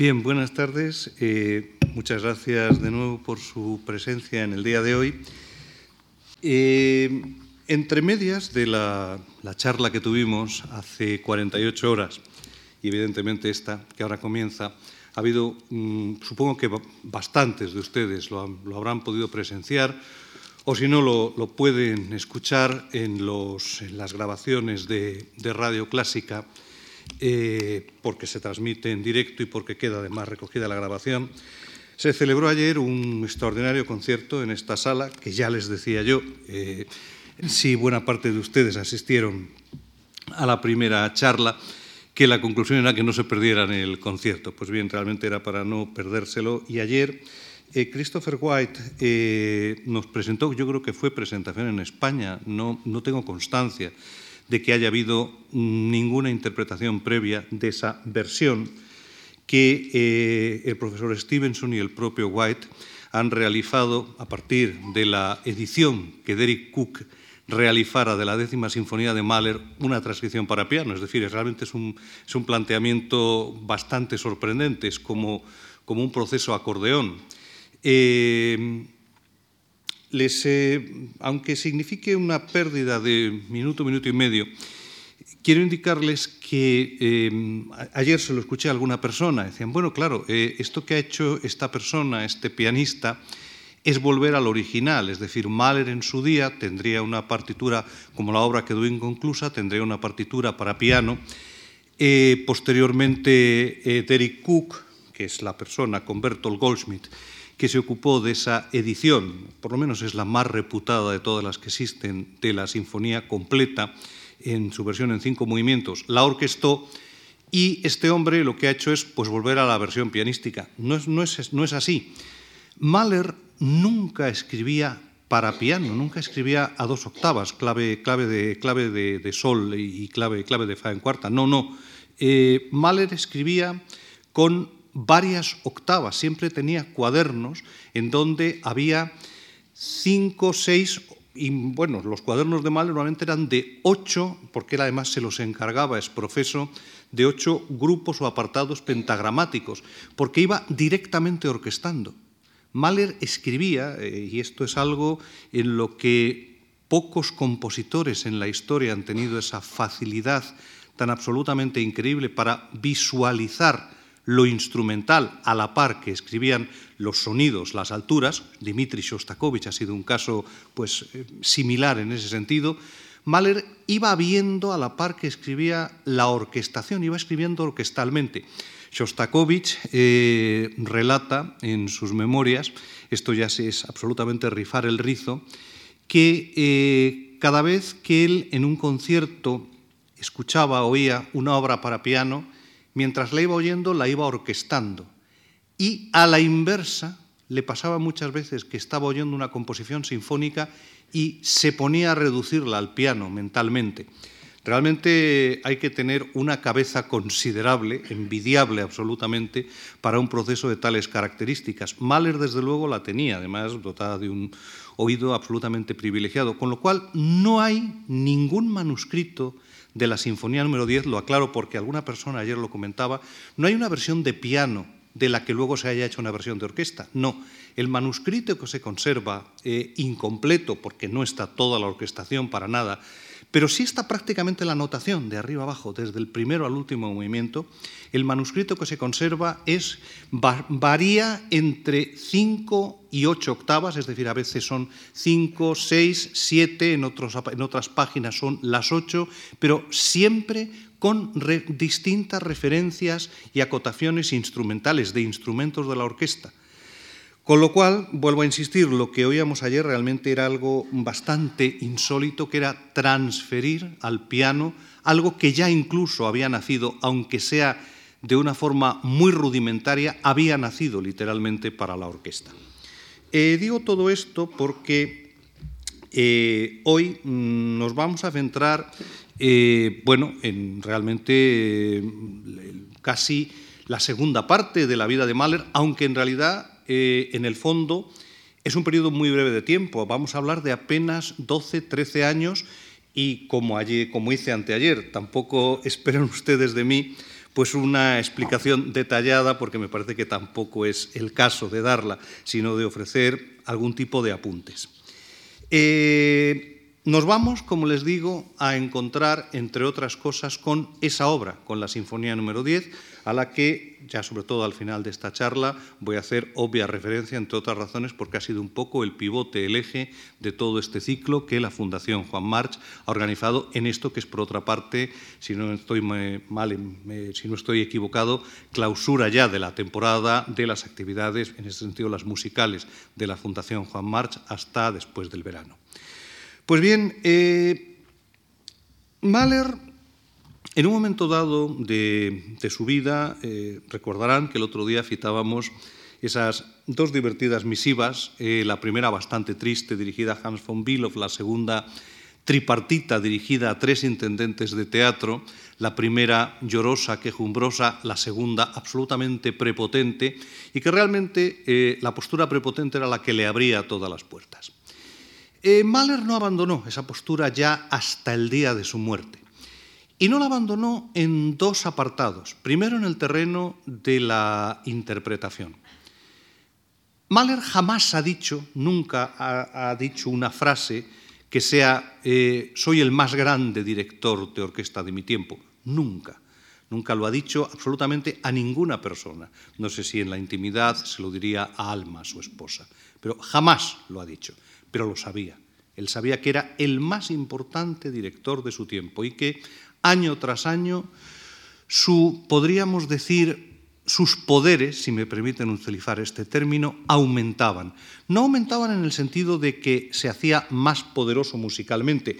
Bien, buenas tardes. Eh, muchas gracias de nuevo por su presencia en el día de hoy. Eh, entre medias de la, charla que tuvimos hace 48 horas, y evidentemente esta que ahora comienza, ha habido, mm, supongo que bastantes de ustedes lo, habrán podido presenciar, o si no, lo, pueden escuchar en, las grabaciones de Radio Clásica eh, porque se transmite en directo y porque queda además recogida la grabación. Se celebró ayer un extraordinario concierto en esta sala, que ya les decía yo, eh, si buena parte de ustedes asistieron a la primera charla, que la conclusión era que no se perdieran el concierto. Pues bien, realmente era para no perdérselo. Y ayer eh, Christopher White nos presentó, yo creo que fue presentación en España, no, no tengo constancia de que haya habido ninguna interpretación previa de esa versión que eh, el profesor Stevenson y el propio White han realizado a partir de la edición que Derek Cook realizara de la décima sinfonía de Mahler una transcripción para piano. Es decir, realmente es un, planteamiento bastante sorprendente, es como, como un proceso acordeón. Eh, les, aunque signifique una pérdida de minuto, minuto y medio, quiero indicarles que eh, ayer se lo escuché a alguna persona, decían, bueno, claro, eh, esto que ha hecho esta persona, este pianista, es volver al original, es decir, Mahler en su día tendría una partitura, como la obra quedó inconclusa, tendría una partitura para piano. Eh, posteriormente, Derek Cook, que es la persona con Bertolt Goldschmidt, que se ocupó de esa edición, por lo menos es la más reputada de todas las que existen, de la sinfonía completa, en su versión en cinco movimientos, la orquestó y este hombre lo que ha hecho es pues, volver a la versión pianística. No es, no es, no es así. Mahler nunca escribía para piano, nunca escribía a dos octavas, clave, clave, de, clave de, sol y clave, clave de fa en cuarta. No, no. Eh, Mahler escribía con varias octavas, siempre tenía cuadernos en donde había cinco, seis, y bueno, los cuadernos de Mahler normalmente eran de ocho, porque él además se los encargaba, es profeso, de ocho grupos o apartados pentagramáticos, porque iba directamente orquestando. Mahler escribía, eh, y esto es algo en lo que pocos compositores en la historia han tenido esa facilidad tan absolutamente increíble para visualizar lo instrumental a la par que escribían los sonidos, las alturas, Dmitri Shostakovich ha sido un caso pues, eh, similar en ese sentido, Mahler iba viendo a la par que escribía la orquestación, iba escribiendo orquestalmente. Shostakovich eh, relata en sus memorias, esto ya es absolutamente rifar el rizo, que eh, cada vez que él en un concierto escuchaba, oía una obra para piano, mientras la iba oyendo, la iba orquestando. Y a la inversa, le pasaba muchas veces que estaba oyendo una composición sinfónica y se ponía a reducirla al piano mentalmente. Realmente hay que tener una cabeza considerable, envidiable absolutamente, para un proceso de tales características. Mahler, desde luego, la tenía, además dotada de un oído absolutamente privilegiado, con lo cual no hay ningún manuscrito de la Sinfonía número 10, lo aclaro porque alguna persona ayer lo comentaba, no hay una versión de piano de la que luego se haya hecho una versión de orquesta. No, el manuscrito que se conserva eh, incompleto, porque no está toda la orquestación para nada, pero sí está prácticamente la notación de arriba abajo, desde el primero al último movimiento. El manuscrito que se conserva es, varía entre 5 y 8 octavas, es decir, a veces son 5, 6, 7, en, en otras páginas son las 8, pero siempre con distintas referencias y acotaciones instrumentales de instrumentos de la orquesta. Con lo cual, vuelvo a insistir, lo que oíamos ayer realmente era algo bastante insólito, que era transferir al piano algo que ya incluso había nacido, aunque sea de una forma muy rudimentaria, había nacido literalmente para la orquesta. Eh, digo todo esto porque eh, hoy mm, nos vamos a centrar, eh, bueno, en realmente casi la segunda parte de la vida de Mahler, aunque en realidad eh, en el fondo, es un periodo muy breve de tiempo. Vamos a hablar de apenas 12, 13 años y como, como hice anteayer, tampoco esperen ustedes de mí pues una explicación detallada, porque me parece que tampoco es el caso de darla, sino de ofrecer algún tipo de apuntes. Eh, nos vamos, como les digo, a encontrar, entre otras cosas, con esa obra, con la Sinfonía número 10, a la que, ya sobre todo al final de esta charla, voy a hacer obvia referencia, entre otras razones, porque ha sido un poco el pivote, el eje de todo este ciclo que la Fundación Juan March ha organizado en esto que es, por otra parte, si no estoy mal, si no estoy equivocado, clausura ya de la temporada de las actividades, en ese sentido las musicales, de la Fundación Juan March hasta después del verano. Pues bien, eh, Mahler, en un momento dado de, su vida, eh, recordarán que el otro día citábamos esas dos divertidas misivas, eh, la primera bastante triste dirigida a Hans von Bülow, la segunda tripartita dirigida a tres intendentes de teatro, la primera llorosa, quejumbrosa, la segunda absolutamente prepotente, y que realmente la postura prepotente era la que le abría todas las puertas. Eh, Mahler no abandonó esa postura ya hasta el día de su muerte. Y no la abandonó en dos apartados. Primero en el terreno de la interpretación. Mahler jamás ha dicho, nunca ha, dicho una frase que sea eh, soy el más grande director de orquesta de mi tiempo. Nunca. Nunca lo ha dicho absolutamente a ninguna persona. No sé si en la intimidad se lo diría a Alma, su esposa, pero jamás lo ha dicho pero lo sabía. Él sabía que era el más importante director de su tiempo y que año tras año su, podríamos decir, sus poderes, si me permiten utilizar este término, aumentaban. No aumentaban en el sentido de que se hacía más poderoso musicalmente.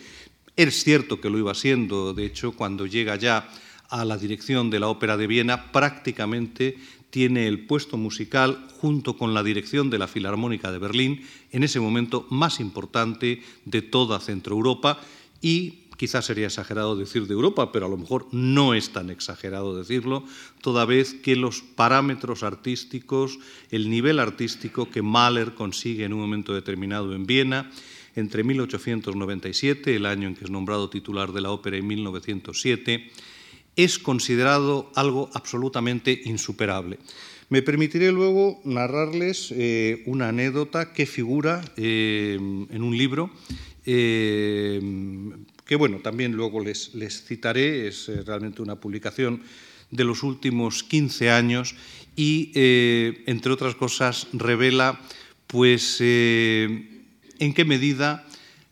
Es cierto que lo iba siendo, de hecho, cuando llega ya a la dirección de la Ópera de Viena, prácticamente tiene el puesto musical junto con la dirección de la Filarmónica de Berlín, en ese momento más importante de toda Centroeuropa y quizás sería exagerado decir de Europa, pero a lo mejor no es tan exagerado decirlo, toda vez que los parámetros artísticos, el nivel artístico que Mahler consigue en un momento determinado en Viena, entre 1897, el año en que es nombrado titular de la ópera, y 1907, es considerado algo absolutamente insuperable. Me permitiré luego narrarles eh, una anécdota que figura eh, en un libro eh, que, bueno, también luego les, les citaré, es realmente una publicación de los últimos 15 años y, entre otras cosas, revela pues, en qué medida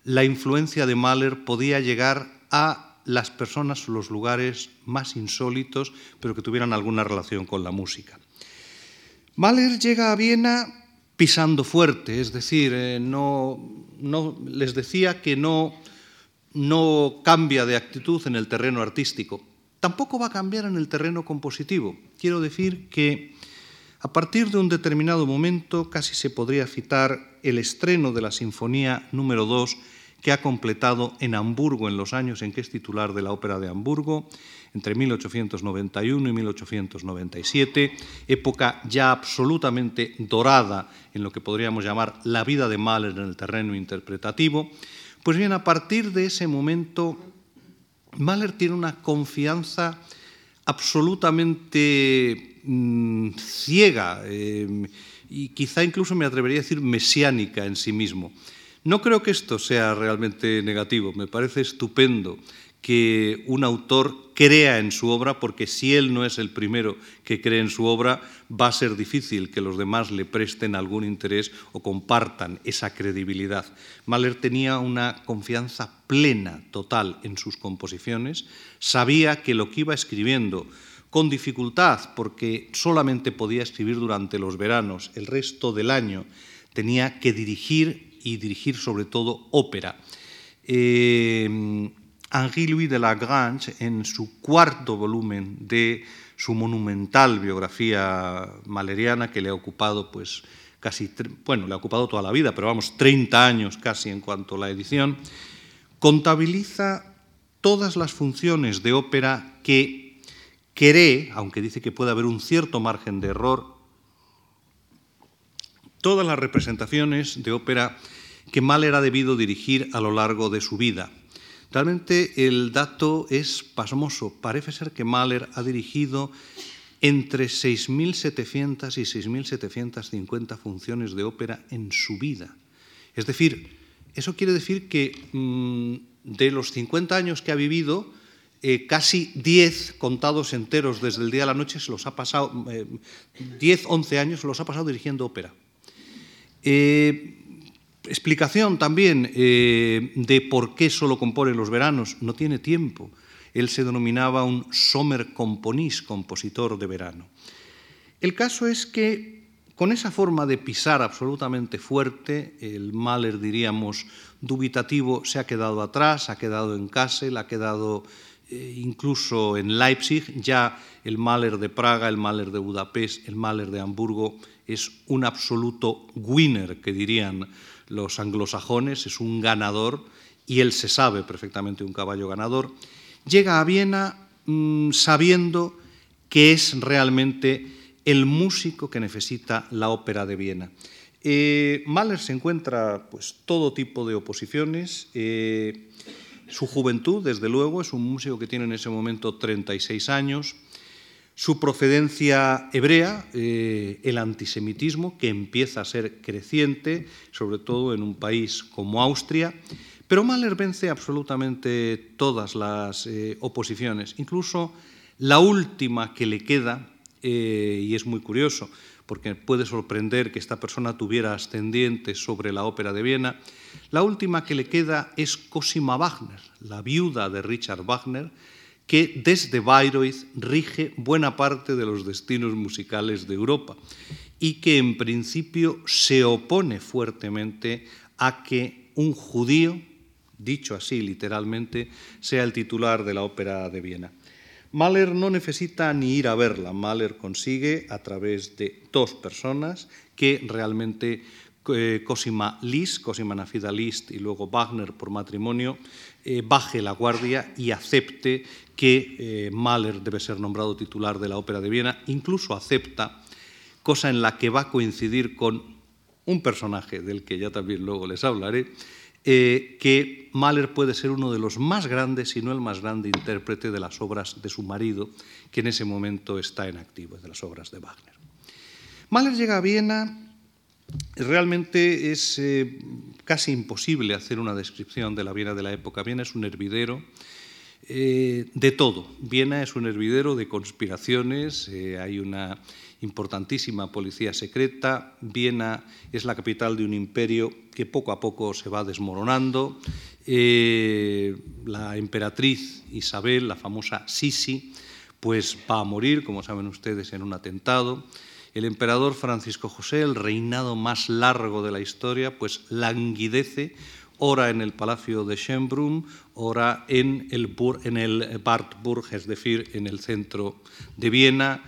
la influencia de Mahler podía llegar a las personas o los lugares más insólitos, pero que tuvieran alguna relación con la música. Mahler llega a Viena pisando fuerte, es decir, eh, no, no, les decía que no, no cambia de actitud en el terreno artístico, tampoco va a cambiar en el terreno compositivo. Quiero decir que a partir de un determinado momento casi se podría citar el estreno de la Sinfonía número 2 que ha completado en Hamburgo en los años en que es titular de la Ópera de Hamburgo, entre 1891 y 1897, época ya absolutamente dorada en lo que podríamos llamar la vida de Mahler en el terreno interpretativo. Pues bien, a partir de ese momento, Mahler tiene una confianza absolutamente mm, ciega eh, y quizá incluso me atrevería a decir mesiánica en sí mismo. No creo que esto sea realmente negativo, me parece estupendo que un autor crea en su obra, porque si él no es el primero que cree en su obra, va a ser difícil que los demás le presten algún interés o compartan esa credibilidad. Mahler tenía una confianza plena, total, en sus composiciones, sabía que lo que iba escribiendo, con dificultad, porque solamente podía escribir durante los veranos, el resto del año tenía que dirigir y dirigir sobre todo ópera. Eh, Henri-Louis de Lagrange, en su cuarto volumen de su monumental biografía maleriana, que le ha ocupado pues casi, bueno, le ha ocupado toda la vida, pero vamos, 30 años casi en cuanto a la edición, contabiliza todas las funciones de ópera que cree, aunque dice que puede haber un cierto margen de error, todas las representaciones de ópera que Mahler ha debido dirigir a lo largo de su vida. Realmente el dato es pasmoso. Parece ser que Mahler ha dirigido entre 6.700 y 6.750 funciones de ópera en su vida. Es decir, eso quiere decir que mm, de los 50 años que ha vivido, eh, casi 10 contados enteros desde el día a la noche se los ha pasado, 10, eh, 11 años se los ha pasado dirigiendo ópera. Eh, explicación también de por qué solo compone los veranos. No tiene tiempo. Él se denominaba un Sommer Componist, compositor de verano. El caso es que con esa forma de pisar absolutamente fuerte, el Mahler, diríamos, dubitativo, se ha quedado atrás, ha quedado en Kassel, ha quedado eh, incluso en Leipzig, ya el Mahler de Praga, el Mahler de Budapest, el Mahler de Hamburgo es un absoluto winner, que dirían los anglosajones, es un ganador y él se sabe perfectamente un caballo ganador. Llega a Viena mm, sabiendo que es realmente el músico que necesita la ópera de Viena. Eh, Mahler se encuentra pues, todo tipo de oposiciones. Eh, su juventud, desde luego, es un músico que tiene en ese momento 36 años. Su procedencia hebrea, eh, el antisemitismo, que empieza a ser creciente, sobre todo en un país como Austria. Pero Mahler vence absolutamente todas las oposiciones, incluso la última que le queda, eh, y es muy curioso, porque puede sorprender que esta persona tuviera ascendientes sobre la ópera de Viena. La última que le queda es Cosima Wagner, la viuda de Richard Wagner, que desde Bayreuth rige buena parte de los destinos musicales de Europa y que en principio se opone fuertemente a que un judío, dicho así literalmente, sea el titular de la ópera de Viena. Mahler no necesita ni ir a verla, Mahler consigue a través de dos personas que realmente eh, Cosima Liszt, Cosima Nafida Liszt y luego Wagner por matrimonio, eh, baje la guardia y acepte que eh, Mahler debe ser nombrado titular de la Ópera de Viena, incluso acepta, cosa en la que va a coincidir con un personaje del que ya también luego les hablaré, eh, que Mahler puede ser uno de los más grandes, si no el más grande intérprete de las obras de su marido, que en ese momento está en activo, de las obras de Wagner. Mahler llega a Viena, realmente es eh, casi imposible hacer una descripción de la Viena de la época. Viena es un hervidero eh, de todo. Viena es un hervidero de conspiraciones, hay una importantísima policía secreta. Viena es la capital de un imperio que poco a poco se va desmoronando. Eh, la emperatriz Isabel, la famosa Sisi, pues va a morir, como saben ustedes, en un atentado. El emperador Francisco José, el reinado más largo de la historia, pues languidece ora en el palacio de Schönbrunn, ora en el, en el Wartburg, es decir, en el centro de Viena,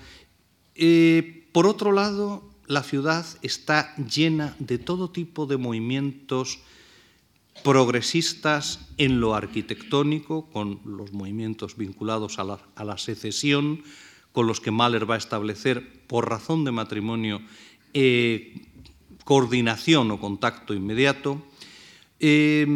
eh, por otro lado, la ciudad está llena de todo tipo de movimientos progresistas en lo arquitectónico, con los movimientos vinculados a la, secesión, con los que Mahler va a establecer, por razón de matrimonio, eh, coordinación o contacto inmediato. Eh,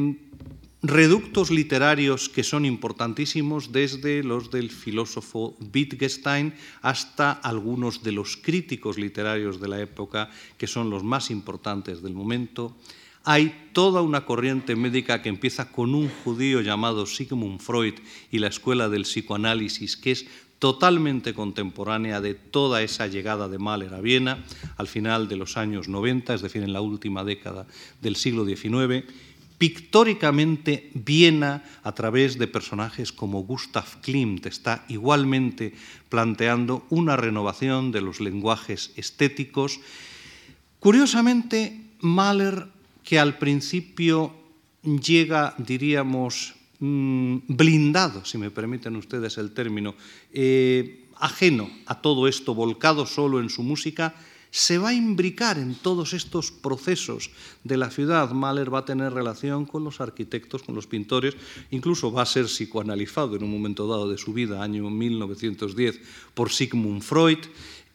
reductos literarios que son importantísimos, desde los del filósofo Wittgenstein hasta algunos de los críticos literarios de la época, que son los más importantes del momento. Hay toda una corriente médica que empieza con un judío llamado Sigmund Freud y la escuela del psicoanálisis, que es totalmente contemporánea de toda esa llegada de Mahler a Viena al final de los años 90, es decir, en la última década del siglo XIX pictóricamente Viena a través de personajes como Gustav Klimt está igualmente planteando una renovación de los lenguajes estéticos. Curiosamente, Mahler, que al principio llega, diríamos, mm, blindado, si me permiten ustedes el término, eh, ajeno a todo esto, volcado solo en su música, se va a imbricar en todos estos procesos de la ciudad. Mahler va a tener relación con los arquitectos, con los pintores, incluso va a ser psicoanalizado en un momento dado de su vida, año 1910, por Sigmund Freud.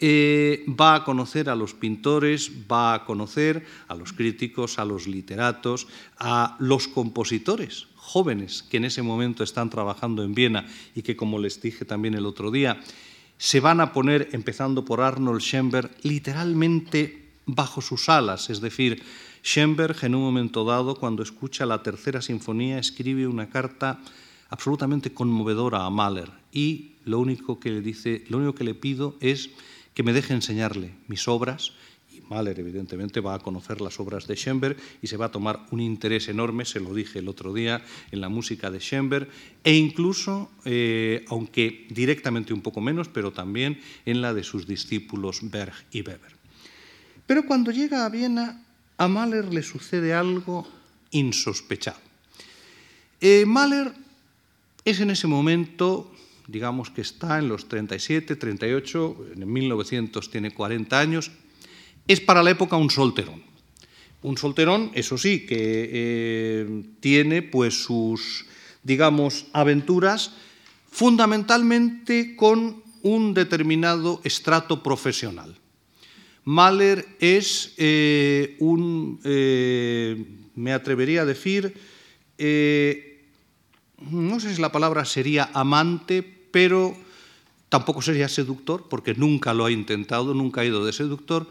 Eh, va a conocer a los pintores, va a conocer a los críticos, a los literatos, a los compositores jóvenes que en ese momento están trabajando en Viena y que, como les dije también el otro día, se van a poner, empezando por Arnold Schoenberg, literalmente bajo sus alas. Es decir, Schoenberg en un momento dado, cuando escucha la tercera sinfonía, escribe una carta absolutamente conmovedora a Mahler y lo único que le dice, lo único que le pido es que me deje enseñarle mis obras Mahler, evidentemente, va a conocer las obras de Schoenberg y se va a tomar un interés enorme, se lo dije el otro día, en la música de Schoenberg e incluso, eh, aunque directamente un poco menos, pero también en la de sus discípulos Berg y Weber. Pero cuando llega a Viena, a Mahler le sucede algo insospechado. Eh, Mahler es en ese momento, digamos que está en los 37, 38, en 1900 tiene 40 años, es para la época un solterón. Un solterón, eso sí, que eh, tiene pues sus, digamos, aventuras fundamentalmente con un determinado estrato profesional. Mahler es eh, un, eh, me atrevería a decir, no sé si la palabra sería amante, pero tampoco sería seductor, porque nunca lo ha intentado, nunca ha ido de seductor,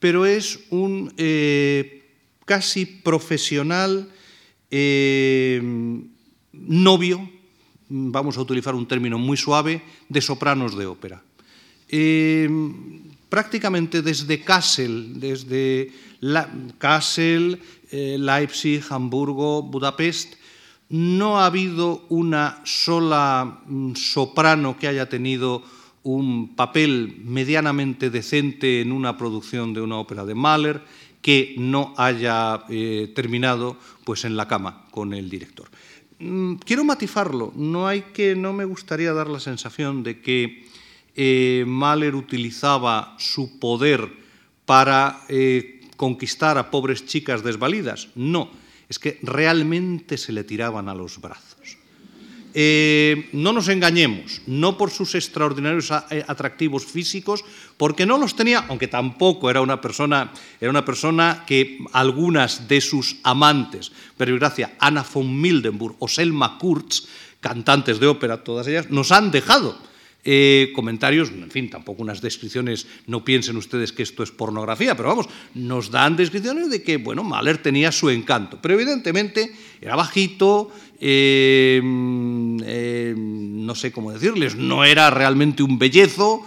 pero es un eh, casi profesional eh, novio, vamos a utilizar un término muy suave, de sopranos de ópera. Eh, prácticamente desde Kassel, desde Kassel, Leipzig, Hamburgo, Budapest, no ha habido una sola mm, soprano que haya tenido un papel medianamente decente en una producción de una ópera de Mahler que no haya eh, terminado pues en la cama con el director. Mm, quiero matizarlo, no hay que, no me gustaría dar la sensación de que eh, Mahler utilizaba su poder para eh, conquistar a pobres chicas desvalidas. No, es que realmente se le tiraban a los brazos. Eh, no nos engañemos, no por sus extraordinarios eh, atractivos físicos, porque no los tenía, aunque tampoco era una persona, era una persona que algunas de sus amantes, pero gracia, Anna von Mildenburg o Selma Kurz, cantantes de ópera, todas ellas, nos han dejado eh, comentarios, en fin, tampoco unas descripciones, no piensen ustedes que esto es pornografía, pero vamos, nos dan descripciones de que, bueno, Mahler tenía su encanto, pero evidentemente era bajito, eh, eh, no sé cómo decirles, no era realmente un bellezo.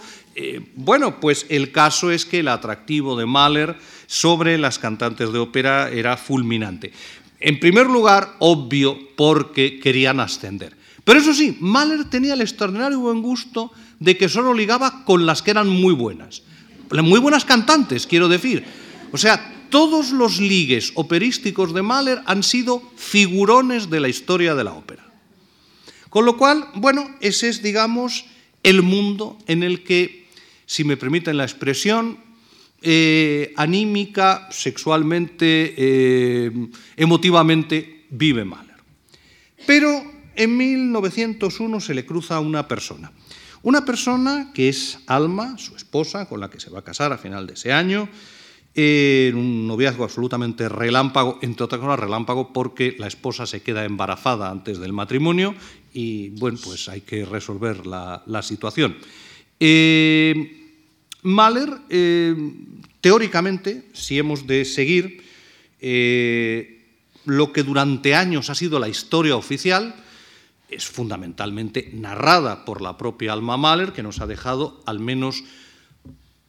bueno, pues el caso es que el atractivo de Mahler sobre las cantantes de ópera era fulminante. En primer lugar, obvio, porque querían ascender. Pero eso sí, Mahler tenía el extraordinario buen gusto de que solo ligaba con las que eran muy buenas. Muy buenas cantantes, quiero decir. O sea, todos los ligues operísticos de Mahler han sido figurones de la historia de la ópera. Con lo cual, bueno, ese es, digamos, el mundo en el que, si me permiten la expresión, eh, anímica, sexualmente, eh, emotivamente, vive Mahler. Pero en 1901 se le cruza una persona. Una persona que es Alma, su esposa, con la que se va a casar a final de ese año, en un noviazgo absolutamente relámpago, entre otras cosas relámpago porque la esposa se queda embarazada antes del matrimonio y bueno, pues hay que resolver la, situación. Eh, Mahler, eh, teóricamente, si hemos de seguir eh, lo que durante años ha sido la historia oficial, es fundamentalmente narrada por la propia Alma Mahler, que nos ha dejado al menos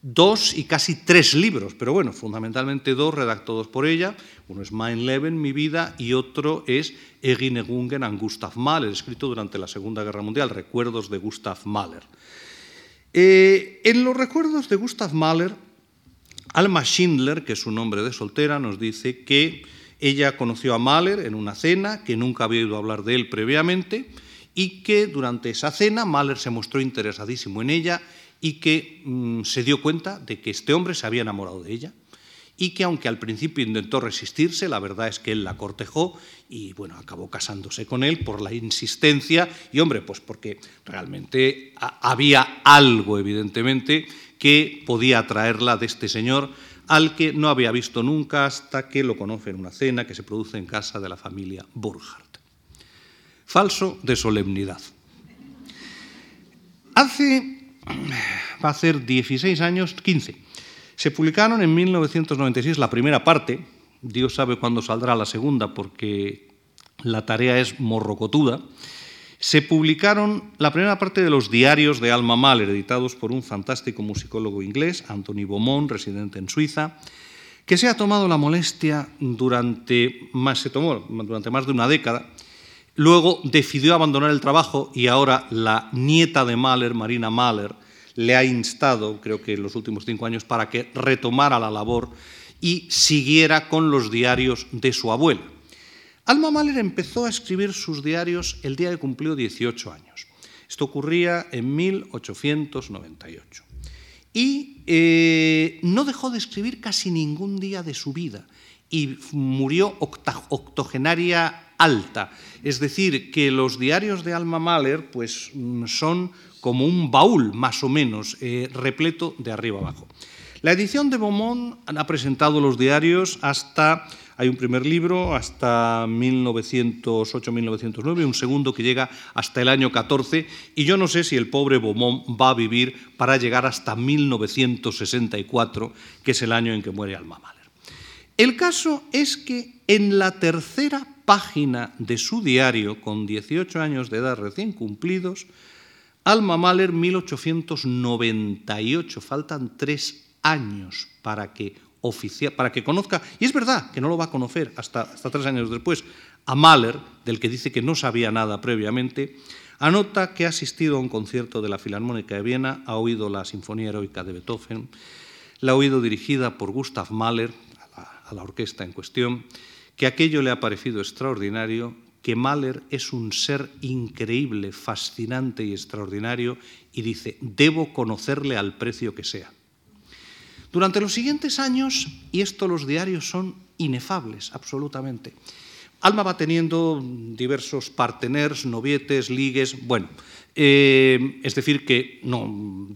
dos y casi tres libros, pero bueno, fundamentalmente dos redactados por ella. Uno es Mein Leben, Mi vida, y otro es Erinnerungen an Gustav Mahler, escrito durante la Segunda Guerra Mundial, Recuerdos de Gustav Mahler. Eh, en los recuerdos de Gustav Mahler, Alma Schindler, que es su nombre de soltera, nos dice que ella conoció a Mahler en una cena, que nunca había oído hablar de él previamente, y que durante esa cena Mahler se mostró interesadísimo en ella y que mm, se dio cuenta de que este hombre se había enamorado de ella y que aunque al principio intentó resistirse, la verdad es que él la cortejó y bueno, acabó casándose con él por la insistencia y hombre, pues porque realmente había algo evidentemente que podía atraerla de este señor al que no había visto nunca hasta que lo conoce en una cena que se produce en casa de la familia Burkhardt. falso de solemnidad. Hace, va a ser 16 años, 15, se publicaron en 1996 la primera parte, Dios sabe cuándo saldrá la segunda porque la tarea es morrocotuda, se publicaron la primera parte de los diarios de Alma Mahler, editados por un fantástico musicólogo inglés, Anthony Beaumont, residente en Suiza, que se ha tomado la molestia durante más, se tomó durante más de una década. Luego decidió abandonar el trabajo y ahora la nieta de Mahler, Marina Mahler, le ha instado, creo que en los últimos cinco años, para que retomara la labor y siguiera con los diarios de su abuela. Alma Mahler empezó a escribir sus diarios el día que cumplió 18 años. Esto ocurría en 1898. Y eh, no dejó de escribir casi ningún día de su vida y murió octogenaria alta. Es decir, que los diarios de Alma Mahler pues, son como un baúl, más o menos, eh, repleto de arriba abajo. La edición de Beaumont ha presentado los diarios hasta, hay un primer libro hasta 1908-1909, un segundo que llega hasta el año 14, y yo no sé si el pobre Beaumont va a vivir para llegar hasta 1964, que es el año en que muere Alma Mahler. El caso es que en la tercera página de su diario, con 18 años de edad recién cumplidos, Alma Mahler, 1898, faltan tres años para que, para que conozca, y es verdad que no lo va a conocer hasta, hasta tres años después, a Mahler, del que dice que no sabía nada previamente, anota que ha asistido a un concierto de la Filarmónica de Viena, ha oído la Sinfonía Heroica de Beethoven, la ha oído dirigida por Gustav Mahler, a la orquesta en cuestión, que aquello le ha parecido extraordinario, que Mahler es un ser increíble, fascinante y extraordinario, y dice, debo conocerle al precio que sea. Durante los siguientes años, y esto los diarios son inefables, absolutamente, Alma va teniendo diversos parteners, novietes, ligues, bueno, eh, es decir, que no,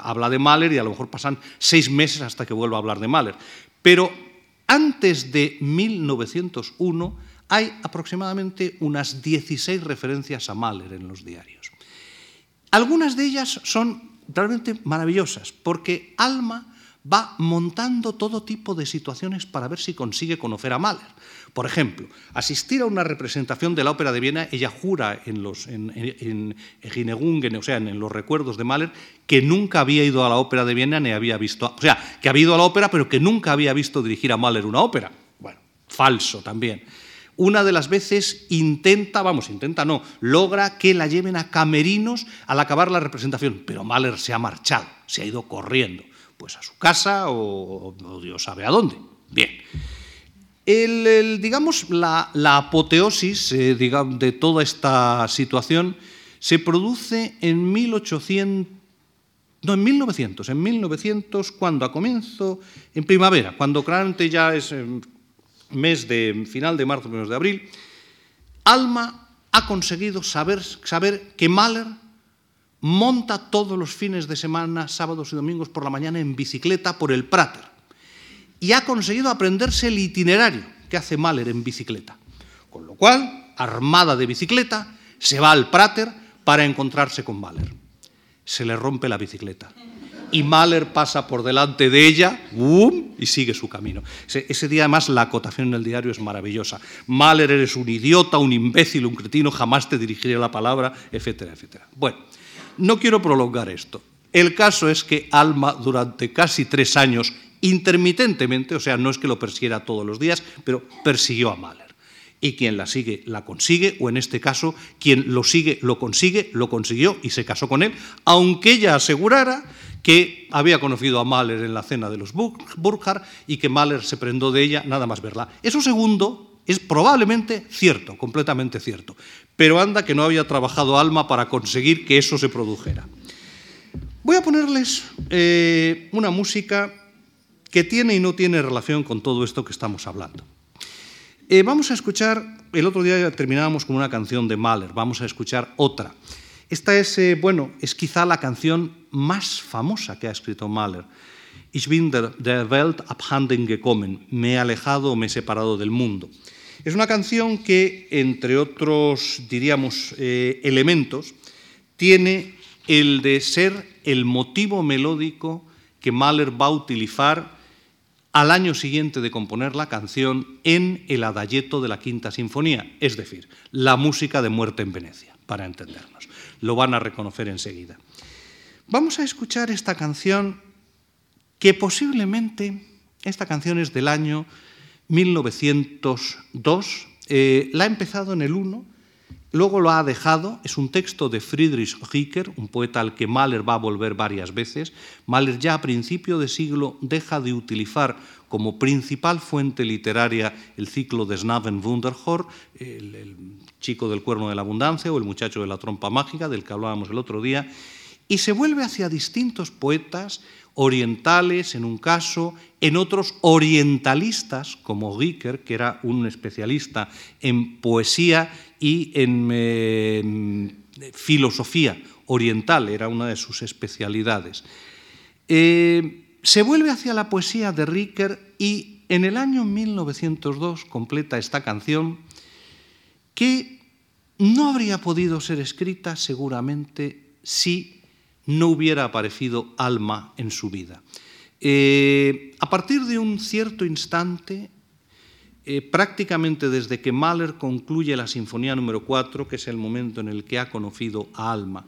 habla de Mahler y a lo mejor pasan seis meses hasta que vuelva a hablar de Mahler. Pero antes de 1901 hay aproximadamente unas 16 referencias a Mahler en los diarios. Algunas de ellas son realmente maravillosas, porque Alma va montando todo tipo de situaciones para ver si consigue conocer a Mahler. Por ejemplo, asistir a una representación de la ópera de Viena, ella jura en los en, o sea, en los recuerdos de Mahler, que nunca había ido a la ópera de Viena ni había visto, o sea, que había ido a la ópera, pero que nunca había visto dirigir a Mahler una ópera. Bueno, falso también. Una de las veces intenta, vamos, intenta no, logra que la lleven a camerinos al acabar la representación, pero Mahler se ha marchado, se ha ido corriendo pues a su casa o, Dios sabe a dónde. Bien. El, digamos, la, apoteosis eh, de toda esta situación se produce en 1800, no, en 1900, en 1900, cuando a comienzo, en primavera, cuando claramente ya es em, mes de final de marzo, menos de abril, Alma ha conseguido saber, saber que Mahler monta todos los fines de semana, sábados y domingos por la mañana en bicicleta por el Prater. Y ha conseguido aprenderse el itinerario que hace Mahler en bicicleta. Con lo cual, armada de bicicleta, se va al Prater para encontrarse con Mahler. Se le rompe la bicicleta. Y Mahler pasa por delante de ella y sigue su camino. Ese, ese, día, además, la acotación en el diario es maravillosa. Mahler, eres un idiota, un imbécil, un cretino, jamás te dirigiré la palabra, etcétera, etcétera. Bueno, no quiero prolongar esto. El caso es que Alma durante casi tres años, intermitentemente, o sea, no es que lo persiguiera todos los días, pero persiguió a Mahler. Y quien la sigue, la consigue, o en este caso, quien lo sigue, lo consigue, lo consiguió y se casó con él, aunque ella asegurara que había conocido a Mahler en la cena de los Burkhardt y que Mahler se prendó de ella nada más verla. Eso segundo es probablemente cierto, completamente cierto pero anda que no había trabajado alma para conseguir que eso se produjera. Voy a ponerles eh, una música que tiene y no tiene relación con todo esto que estamos hablando. Eh, vamos a escuchar, el otro día terminábamos con una canción de Mahler, vamos a escuchar otra. Esta es, eh, bueno, es quizá la canción más famosa que ha escrito Mahler. Ich bin der, Welt abhanden gekommen, me he alejado me he separado del mundo. Es una canción que, entre otros, diríamos, eh, elementos, tiene el de ser el motivo melódico que Mahler va a utilizar al año siguiente de componer la canción en el adagietto de la Quinta Sinfonía, es decir, la música de muerte en Venecia, para entendernos. Lo van a reconocer enseguida. Vamos a escuchar esta canción que posiblemente, esta canción es del año 1902, eh, la ha empezado en el 1, luego lo ha dejado, es un texto de Friedrich Ricker, un poeta al que Mahler va a volver varias veces. Mahler ya a principio de siglo deja de utilizar como principal fuente literaria el ciclo de Snaven Wunderhor, el, el chico del cuerno de la abundancia o el muchacho de la trompa mágica, del que hablábamos el otro día, y se vuelve hacia distintos poetas, orientales en un caso, en otros orientalistas, como Ricker, que era un especialista en poesía y en filosofía oriental, era una de sus especialidades. Eh, se vuelve hacia la poesía de Ricker y en el año 1902 completa esta canción que no habría podido ser escrita seguramente si no hubiera aparecido alma en su vida. Eh, a partir de un cierto instante, eh, prácticamente desde que Mahler concluye la Sinfonía número 4, que es el momento en el que ha conocido a Alma,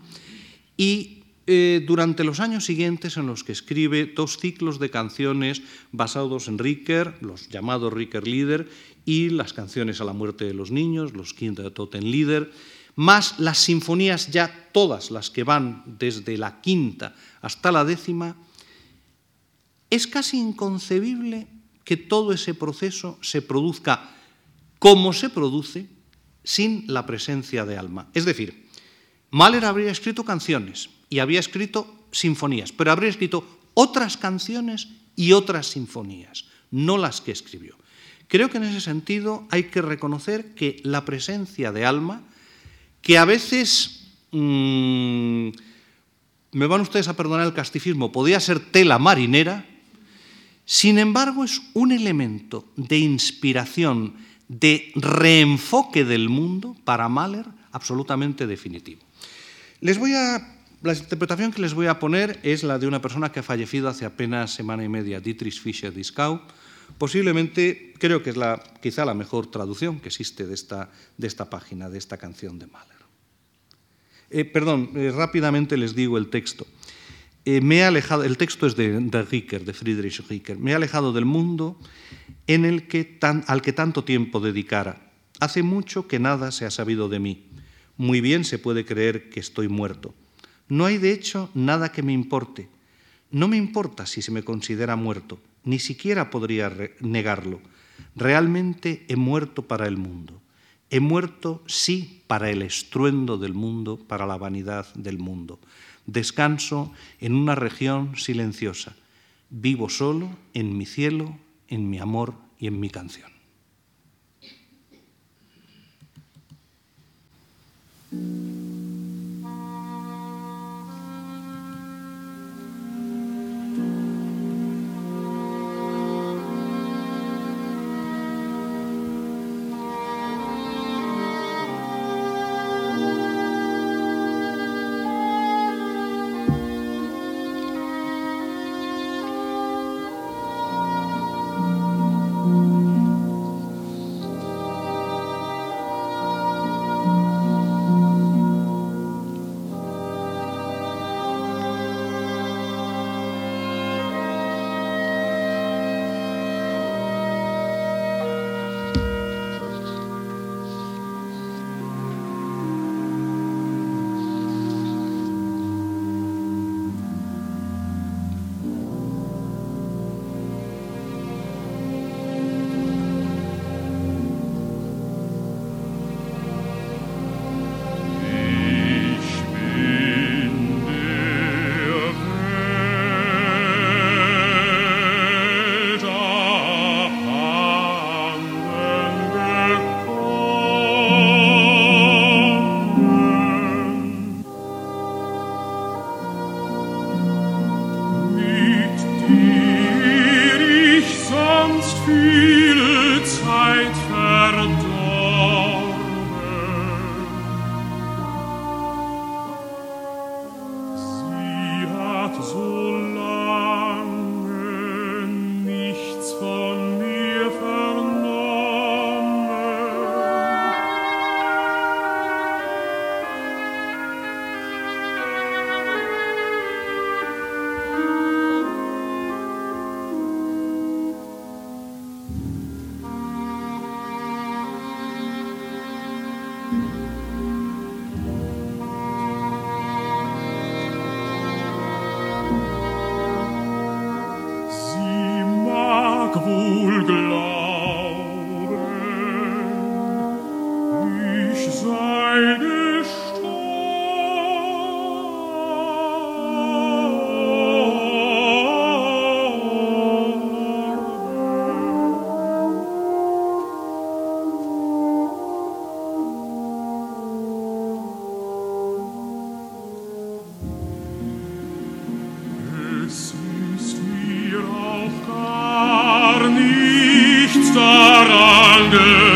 y eh, durante los años siguientes en los que escribe dos ciclos de canciones basados en Ricker, los llamados Ricker Lieder, y las canciones a la muerte de los niños, los Kindertotenlieder, más las sinfonías ya todas las que van desde la quinta hasta la décima, es casi inconcebible que todo ese proceso se produzca como se produce sin la presencia de alma. Es decir, Mahler habría escrito canciones y había escrito sinfonías, pero habría escrito otras canciones y otras sinfonías, no las que escribió. Creo que en ese sentido hay que reconocer que la presencia de alma que a veces, mmm, me van ustedes a perdonar el castifismo, podía ser tela marinera, sin embargo es un elemento de inspiración, de reenfoque del mundo para Mahler absolutamente definitivo. Les voy a, la interpretación que les voy a poner es la de una persona que ha fallecido hace apenas semana y media, Dietrich Fischer-Dieskau, Posiblemente, creo que es la, quizá la mejor traducción que existe de esta, de esta página, de esta canción de Mahler. Eh, perdón, eh, rápidamente les digo el texto. Eh, me he alejado, el texto es de, de, Ricker, de Friedrich Ricker. Me he alejado del mundo en el que tan, al que tanto tiempo dedicara. Hace mucho que nada se ha sabido de mí. Muy bien se puede creer que estoy muerto. No hay, de hecho, nada que me importe. No me importa si se me considera muerto, ni siquiera podría negarlo. Realmente he muerto para el mundo. He muerto, sí, para el estruendo del mundo, para la vanidad del mundo. Descanso en una región silenciosa. Vivo solo en mi cielo, en mi amor y en mi canción. gar nichts daran gehört.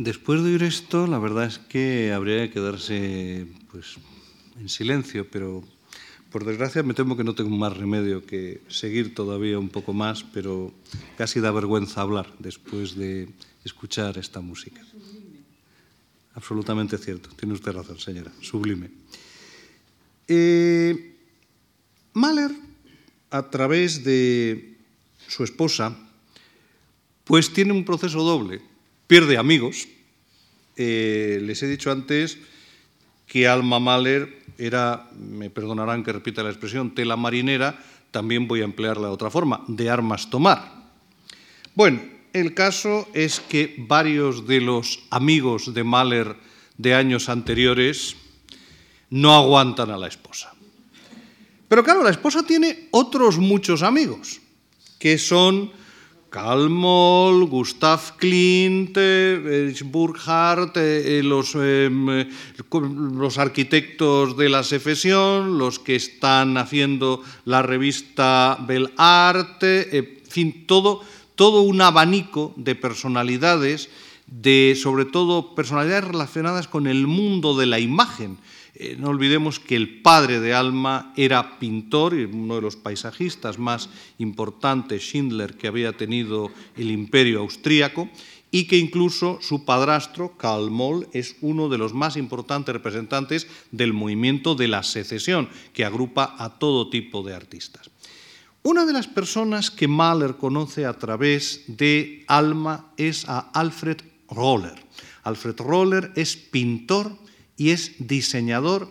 Después de oír esto, la verdad es que habría que quedarse pues, en silencio, pero Por desgracia me temo que no tengo más remedio que seguir todavía un poco más, pero casi da vergüenza hablar después de escuchar esta música. Absolutamente cierto, tiene usted razón, señora, sublime. Eh, Mahler, a través de su esposa, pues tiene un proceso doble. Pierde amigos. Eh, les he dicho antes que Alma Mahler era, me perdonarán que repita la expresión, tela marinera, también voy a emplearla de otra forma, de armas tomar. Bueno, el caso es que varios de los amigos de Mahler de años anteriores no aguantan a la esposa. Pero claro, la esposa tiene otros muchos amigos, que son Kalmol, Gustav Klimt, eh, Burkhardt, eh, eh, los, los, arquitectos de la secesión, los que están haciendo la revista Bel Arte, en fin, todo, todo un abanico de personalidades, de, sobre todo personalidades relacionadas con el mundo de la imagen, eh, no olvidemos que el padre de Alma era pintor y uno de los paisajistas más importantes, Schindler, que había tenido el imperio austríaco, y que incluso su padrastro, Karl Moll, es uno de los más importantes representantes del movimiento de la secesión, que agrupa a todo tipo de artistas. Una de las personas que Mahler conoce a través de Alma es a Alfred Roller. Alfred Roller es pintor y es diseñador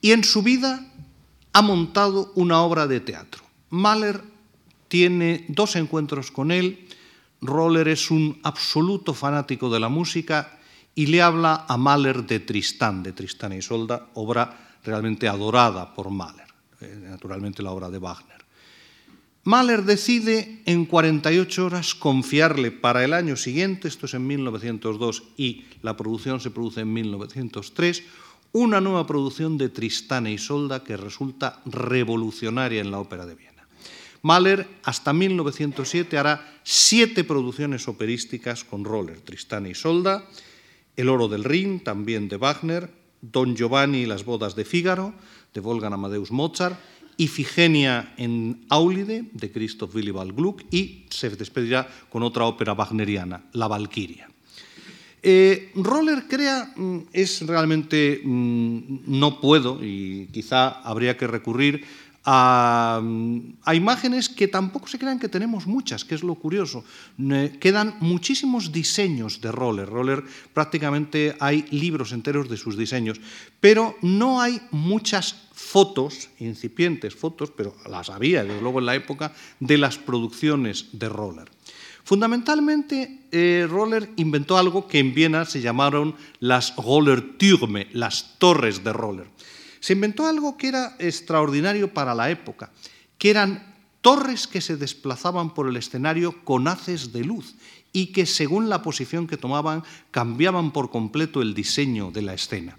y en su vida ha montado una obra de teatro. Mahler tiene dos encuentros con él. Roller es un absoluto fanático de la música y le habla a Mahler de Tristán, de Tristán y Isolda, obra realmente adorada por Mahler, eh, naturalmente la obra de Wagner. Mahler decide en 48 horas confiarle para el año siguiente, esto es en 1902 y la producción se produce en 1903, una nueva producción de Tristán e Isolda que resulta revolucionaria en la ópera de Viena. Mahler hasta 1907 hará siete producciones operísticas con Roller, Tristán e Isolda, El oro del Rin, también de Wagner, Don Giovanni y las bodas de Fígaro, de Wolfgang Amadeus Mozart, Ifigenia en Aulide, de Christoph Willibald Gluck, y se despedirá con otra ópera wagneriana, La Valquiria. Eh, Roller crea, mm, es realmente, mm, no puedo, y quizá habría que recurrir a, imágenes que tampoco se crean que tenemos muchas, que es lo curioso. quedan muchísimos diseños de Roller. Roller prácticamente hay libros enteros de sus diseños, pero no hay muchas fotos, incipientes fotos, pero las había desde luego en la época, de las producciones de Roller. Fundamentalmente, eh, Roller inventó algo que en Viena se llamaron las Rollertürme, las torres de Roller se inventó algo que era extraordinario para la época, que eran torres que se desplazaban por el escenario con haces de luz y que según la posición que tomaban cambiaban por completo el diseño de la escena.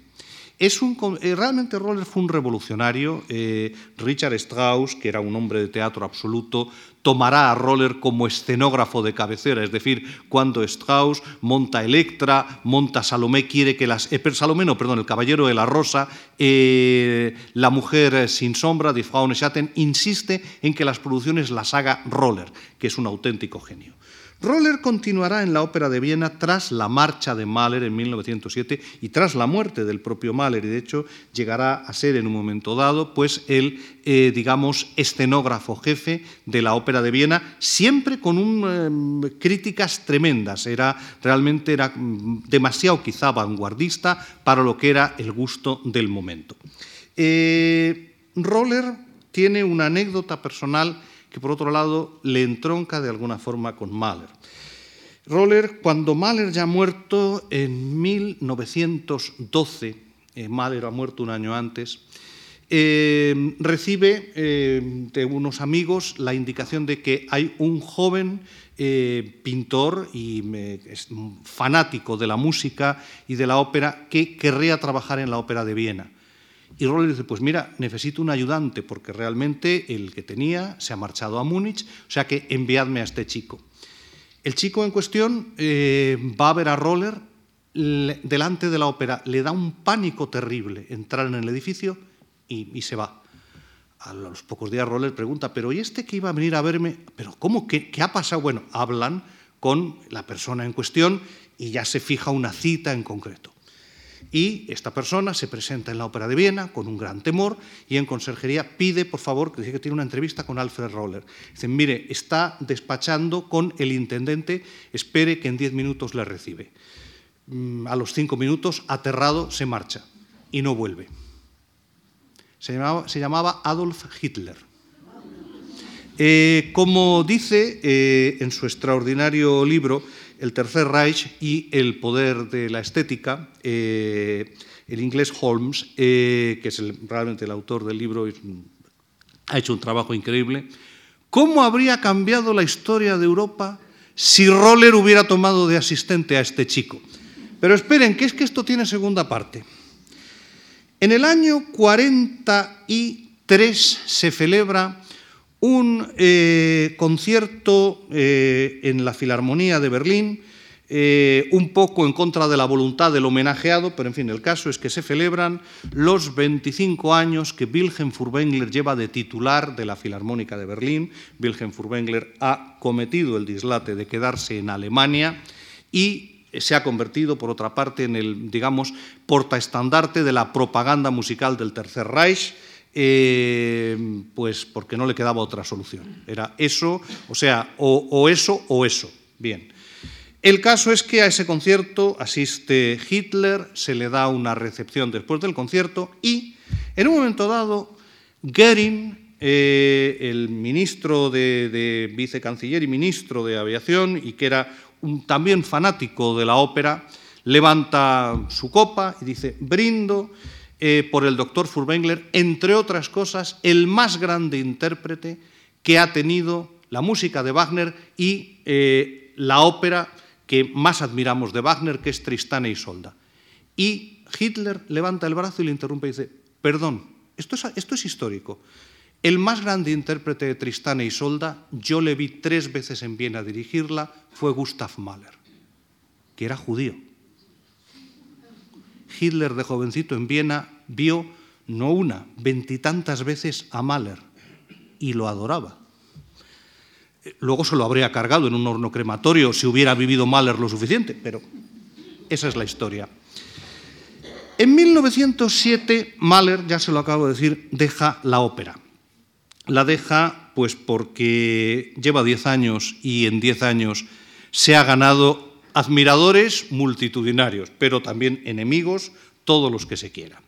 Es un, eh, realmente Roller fue un revolucionario. Eh, Richard Strauss, que era un hombre de teatro absoluto, tomará a Roller como escenógrafo de cabecera, es decir, cuando Strauss monta Electra, monta Salomé, quiere que las... Eh, Salomé no, perdón, el Caballero de la Rosa, La Mujer sin Sombra, de Frau Schatten, insiste en que las producciones las haga Roller, que es un auténtico genio. Roller continuará en la Ópera de Viena tras la marcha de Mahler en 1907 y tras la muerte del propio Mahler, y de hecho llegará a ser en un momento dado pues el, eh, digamos, escenógrafo jefe de la Ópera de Viena, siempre con eh, críticas tremendas. Era, realmente era mm, demasiado quizá vanguardista para lo que era el gusto del momento. Eh, Roller tiene una anécdota personal que por otro lado le entronca de alguna forma con Mahler. Roller, cuando Mahler ya ha muerto en 1912, eh, Mahler ha muerto un año antes, eh, recibe eh, de unos amigos la indicación de que hay un joven pintor y fanático de la música y de la ópera que querría trabajar en la ópera de Viena. Y Roller dice, pues mira, necesito un ayudante porque realmente el que tenía se ha marchado a Múnich, o sea que enviadme a este chico. El chico en cuestión eh, va a ver a Roller delante de la ópera, le da un pánico terrible entrar en el edificio y, se va. A los pocos días Roller pregunta, pero ¿y este que iba a venir a verme? ¿Pero cómo? ¿Qué, qué ha pasado? Bueno, hablan con la persona en cuestión y ya se fija una cita en concreto. Y esta persona se presenta en la Ópera de Viena con un gran temor y en conserjería pide, por favor, que dice que tiene una entrevista con Alfred Roller. Dice, mire, está despachando con el intendente, espere que en diez minutos le recibe. Mm, a los cinco minutos, aterrado, se marcha y no vuelve. Se llamaba, Adolf Hitler. Eh, como dice eh, en su extraordinario libro, el Tercer Reich y el poder de la estética, eh, el inglés Holmes, eh, que es realmente el autor del libro, ha hecho un trabajo increíble. ¿Cómo habría cambiado la historia de Europa si Roller hubiera tomado de asistente a este chico? Pero esperen, que es que esto tiene segunda parte. En el año 43 se celebra un eh, concierto eh, en la Filarmonía de Berlín, eh, un poco en contra de la voluntad del homenajeado, pero en fin, el caso es que se celebran los 25 años que Wilhelm Furtwängler lleva de titular de la Filarmónica de Berlín. Wilhelm Furtwängler ha cometido el dislate de quedarse en Alemania y se ha convertido, por otra parte, en el, digamos, portaestandarte de la propaganda musical del Tercer Reich eh, pues porque no le quedaba otra solución. Era eso, o sea, o, eso o eso. Bien. El caso es que a ese concierto asiste Hitler, se le da una recepción después del concierto y, en un momento dado, Goering, eh, el ministro de, vicecanciller y ministro de aviación, y que era también fanático de la ópera, levanta su copa y dice, brindo eh, por el doctor Furtwängler, entre otras cosas, el más grande intérprete que ha tenido la música de Wagner y eh, la ópera que más admiramos de Wagner, que es Tristana y Solda. Y Hitler levanta el brazo y le interrumpe y dice, perdón, esto es, histórico. El más grande intérprete de Tristana y Solda, yo le vi tres veces en Viena dirigirla, fue Gustav Mahler, que era judío. Hitler de jovencito en Viena vio no una, veintitantas veces a Mahler y lo adoraba. Luego se lo habría cargado en un horno crematorio si hubiera vivido Mahler lo suficiente, pero esa es la historia. En 1907, Mahler, ya se lo acabo de decir, deja la ópera. La deja pues porque lleva diez años y en diez años se ha ganado admiradores multitudinarios, pero también enemigos, todos los que se quieran.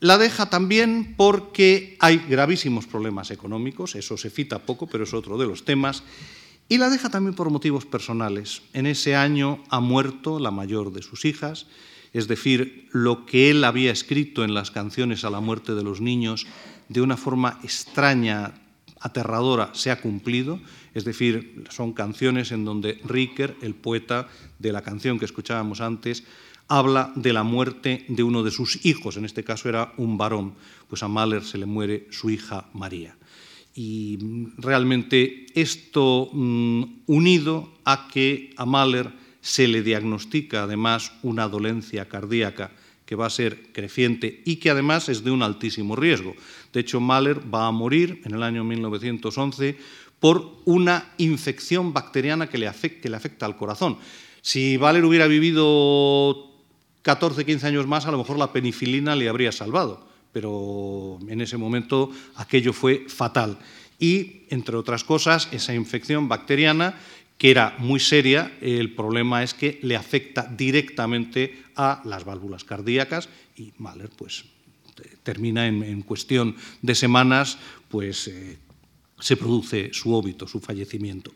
La deja también porque hay gravísimos problemas económicos, eso se cita poco, pero es otro de los temas, y la deja también por motivos personales. En ese año ha muerto la mayor de sus hijas, es decir, lo que él había escrito en las canciones a la muerte de los niños de una forma extraña, aterradora, se ha cumplido, es decir, son canciones en donde Ricker, el poeta de la canción que escuchábamos antes, habla de la muerte de uno de sus hijos, en este caso era un varón, pues a Mahler se le muere su hija María. Y realmente esto mm, unido a que a Mahler se le diagnostica además una dolencia cardíaca que va a ser creciente y que además es de un altísimo riesgo. De hecho, Mahler va a morir en el año 1911 por una infección bacteriana que le, afecta, al corazón. Si Mahler hubiera vivido 14, 15 años más, a lo mejor la penicilina le habría salvado, pero en ese momento aquello fue fatal. Y, entre otras cosas, esa infección bacteriana, que era muy seria, el problema es que le afecta directamente a las válvulas cardíacas y Mahler pues, termina en, cuestión de semanas, pues eh, se produce su óbito, su fallecimiento.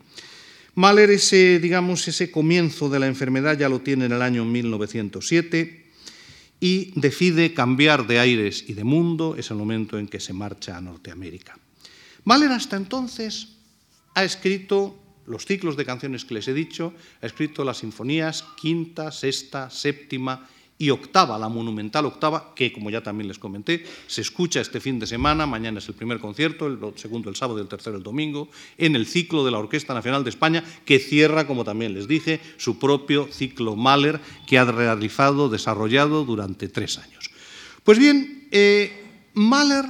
Mahler, ese, digamos, ese comienzo de la enfermedad ya lo tiene en el año 1907 y decide cambiar de aires y de mundo, es el momento en que se marcha a Norteamérica. Mahler hasta entonces ha escrito los ciclos de canciones que les he dicho, ha escrito las sinfonías quinta, sexta, séptima y octava, la monumental octava, que como ya también les comenté, se escucha este fin de semana, mañana es el primer concierto, el segundo el sábado y el tercero el domingo, en el ciclo de la Orquesta Nacional de España, que cierra, como también les dije, su propio ciclo Mahler, que ha realizado, desarrollado durante tres años. Pues bien, eh, Mahler,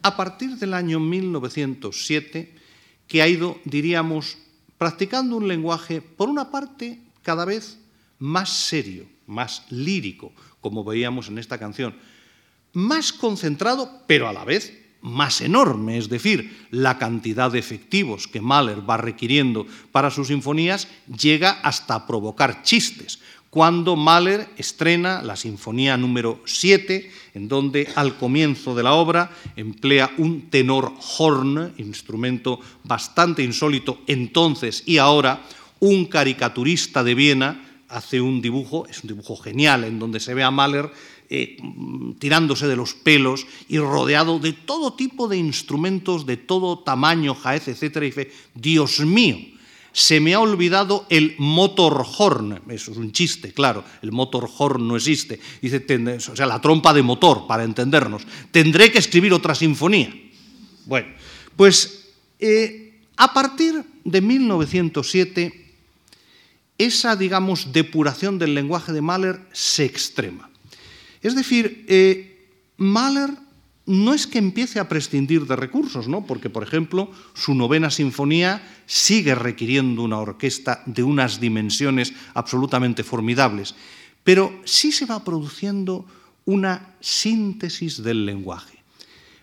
a partir del año 1907, que ha ido, diríamos, practicando un lenguaje, por una parte, cada vez más serio, más lírico, como veíamos en esta canción, más concentrado, pero a la vez más enorme, es decir, la cantidad de efectivos que Mahler va requiriendo para sus sinfonías llega hasta provocar chistes. Cuando Mahler estrena la Sinfonía número 7, en donde al comienzo de la obra emplea un tenor horn, instrumento bastante insólito entonces y ahora, un caricaturista de Viena hace un dibujo, es un dibujo genial, en donde se ve a Mahler eh, tirándose de los pelos y rodeado de todo tipo de instrumentos de todo tamaño, jaez, etc. Y dice, Dios mío, se me ha olvidado el motorhorn. Eso es un chiste, claro, el motorhorn no existe. Dice, o sea, la trompa de motor, para entendernos. Tendré que escribir otra sinfonía. Bueno, pues eh, a partir de 1907, esa, digamos, depuración del lenguaje de Mahler se extrema. Es decir, eh, Mahler no es que empiece a prescindir de recursos, ¿no? porque, por ejemplo, su novena sinfonía sigue requiriendo una orquesta de unas dimensiones absolutamente formidables, pero sí se va produciendo una síntesis del lenguaje.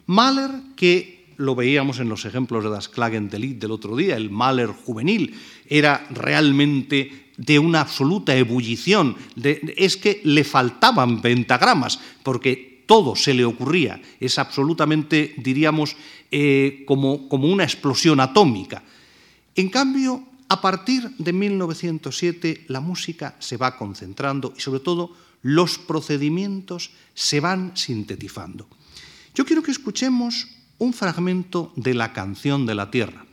Mahler, que lo veíamos en los ejemplos de Das Klagen del otro día, el Mahler juvenil, era realmente de una absoluta ebullición, es que le faltaban pentagramas, porque todo se le ocurría, es absolutamente, diríamos, eh, como, como una explosión atómica. En cambio, a partir de 1907 la música se va concentrando y sobre todo los procedimientos se van sintetizando. Yo quiero que escuchemos un fragmento de la canción de la Tierra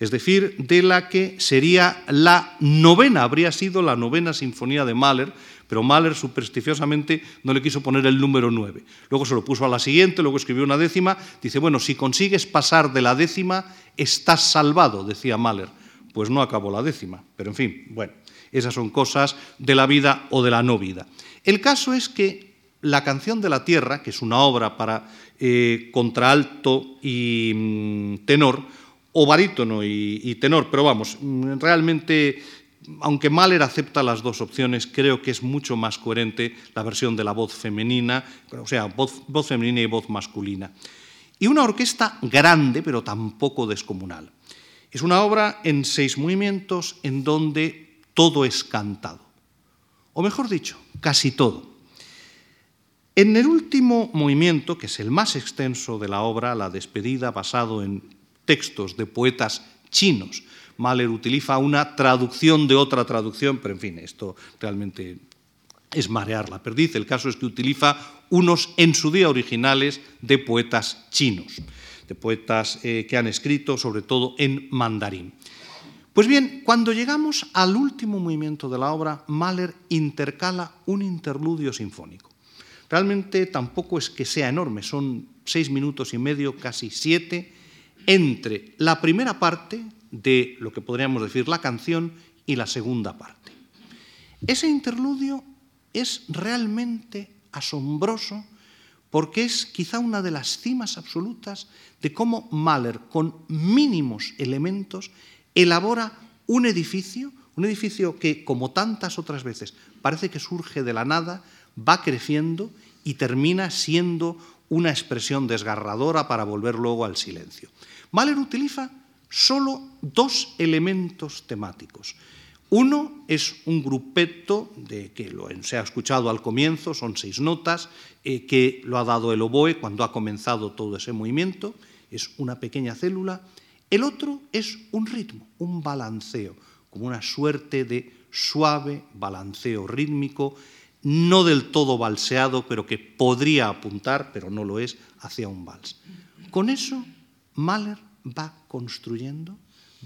es decir, de la que sería la novena, habría sido la novena sinfonía de Mahler, pero Mahler supersticiosamente no le quiso poner el número nueve. Luego se lo puso a la siguiente, luego escribió una décima, dice, bueno, si consigues pasar de la décima, estás salvado, decía Mahler. Pues no acabó la décima, pero en fin, bueno, esas son cosas de la vida o de la no vida. El caso es que la canción de la tierra, que es una obra para eh, contraalto y mm, tenor, o barítono y, tenor, pero vamos, realmente, aunque Mahler acepta las dos opciones, creo que es mucho más coherente la versión de la voz femenina, o sea, voz, voz femenina y voz masculina. Y una orquesta grande, pero tampoco descomunal. Es una obra en seis movimientos en donde todo es cantado. O mejor dicho, casi todo. En el último movimiento, que es el más extenso de la obra, la despedida, basado en textos de poetas chinos. Mahler utiliza una traducción de otra traducción, pero en fin, esto realmente es marear la perdiz. El caso es que utiliza unos en su día originales de poetas chinos, de poetas eh, que han escrito sobre todo en mandarín. Pues bien, cuando llegamos al último movimiento de la obra, Mahler intercala un interludio sinfónico. Realmente tampoco es que sea enorme, son seis minutos y medio, casi siete, entre la primera parte de lo que podríamos decir la canción y la segunda parte. Ese interludio es realmente asombroso porque es quizá una de las cimas absolutas de cómo Mahler, con mínimos elementos, elabora un edificio, un edificio que, como tantas otras veces, parece que surge de la nada, va creciendo y termina siendo una expresión desgarradora para volver luego al silencio. Mahler utiliza solo dos elementos temáticos. Uno es un grupeto de que lo se ha escuchado al comienzo, son seis notas, eh, que lo ha dado el oboe cuando ha comenzado todo ese movimiento, es una pequeña célula. El otro es un ritmo, un balanceo, como una suerte de suave balanceo rítmico, no del todo balseado, pero que podría apuntar, pero no lo es, hacia un vals. Con eso Mahler va construyendo,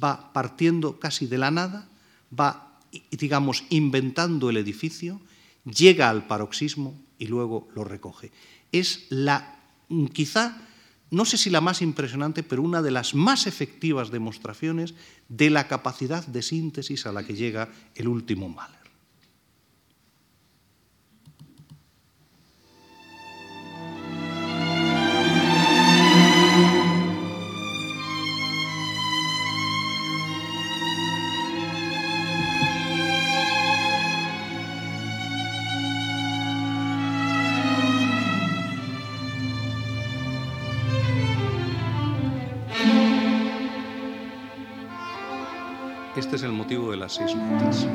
va partiendo casi de la nada, va, digamos, inventando el edificio, llega al paroxismo y luego lo recoge. Es la, quizá, no sé si la más impresionante, pero una de las más efectivas demostraciones de la capacidad de síntesis a la que llega el último Mahler. El motivo de las seis notas.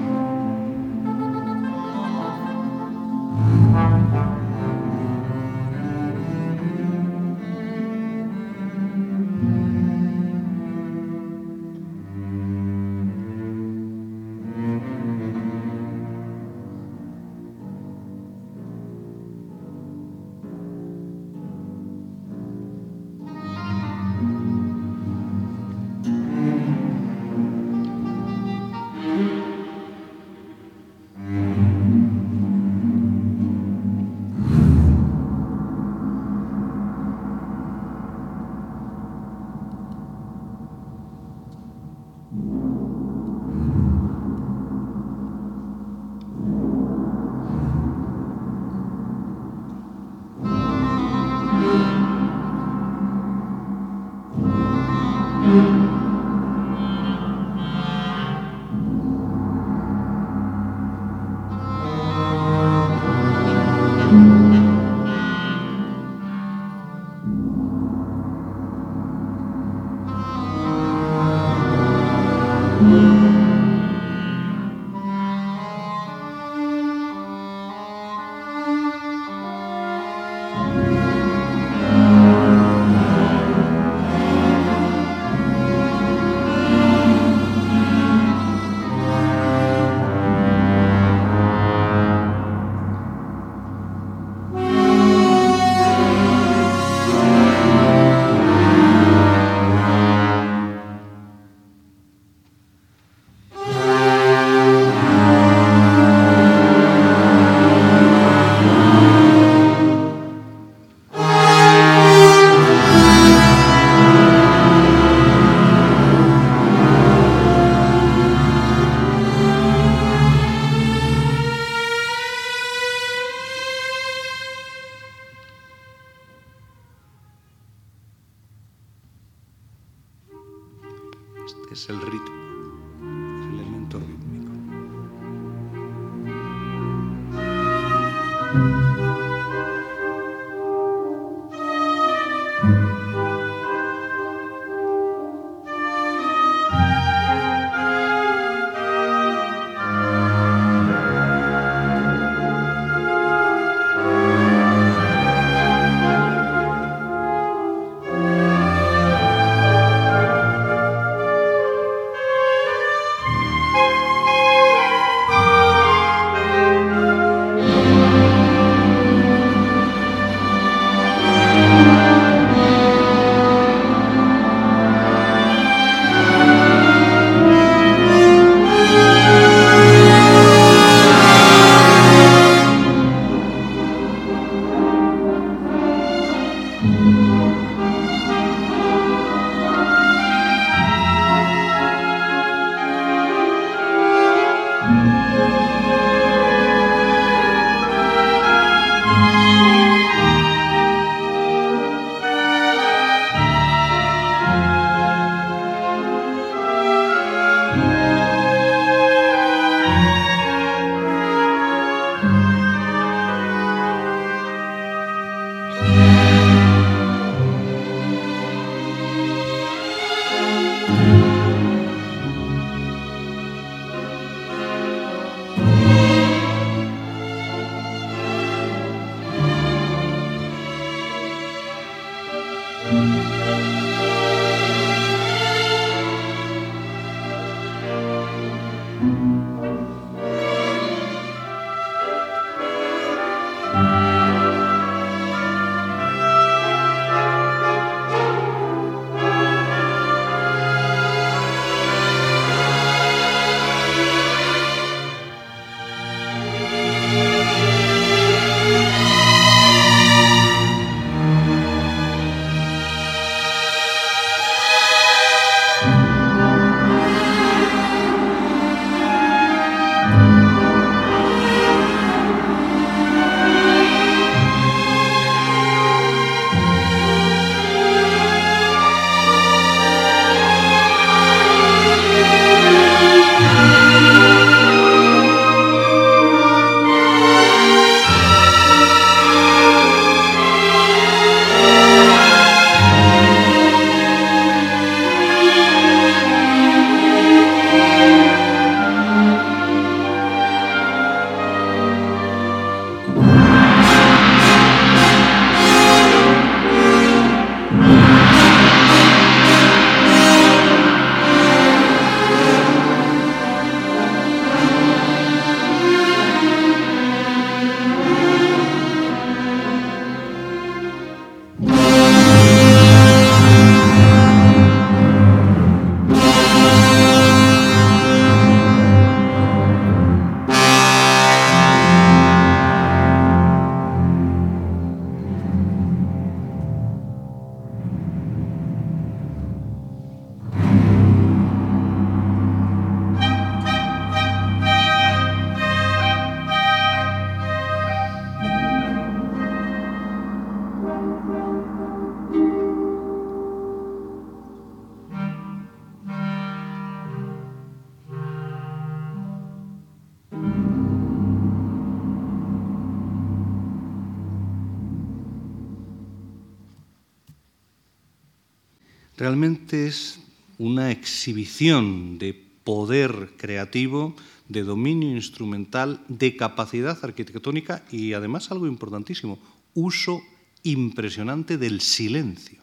De poder creativo, de dominio instrumental, de capacidad arquitectónica y además algo importantísimo, uso impresionante del silencio.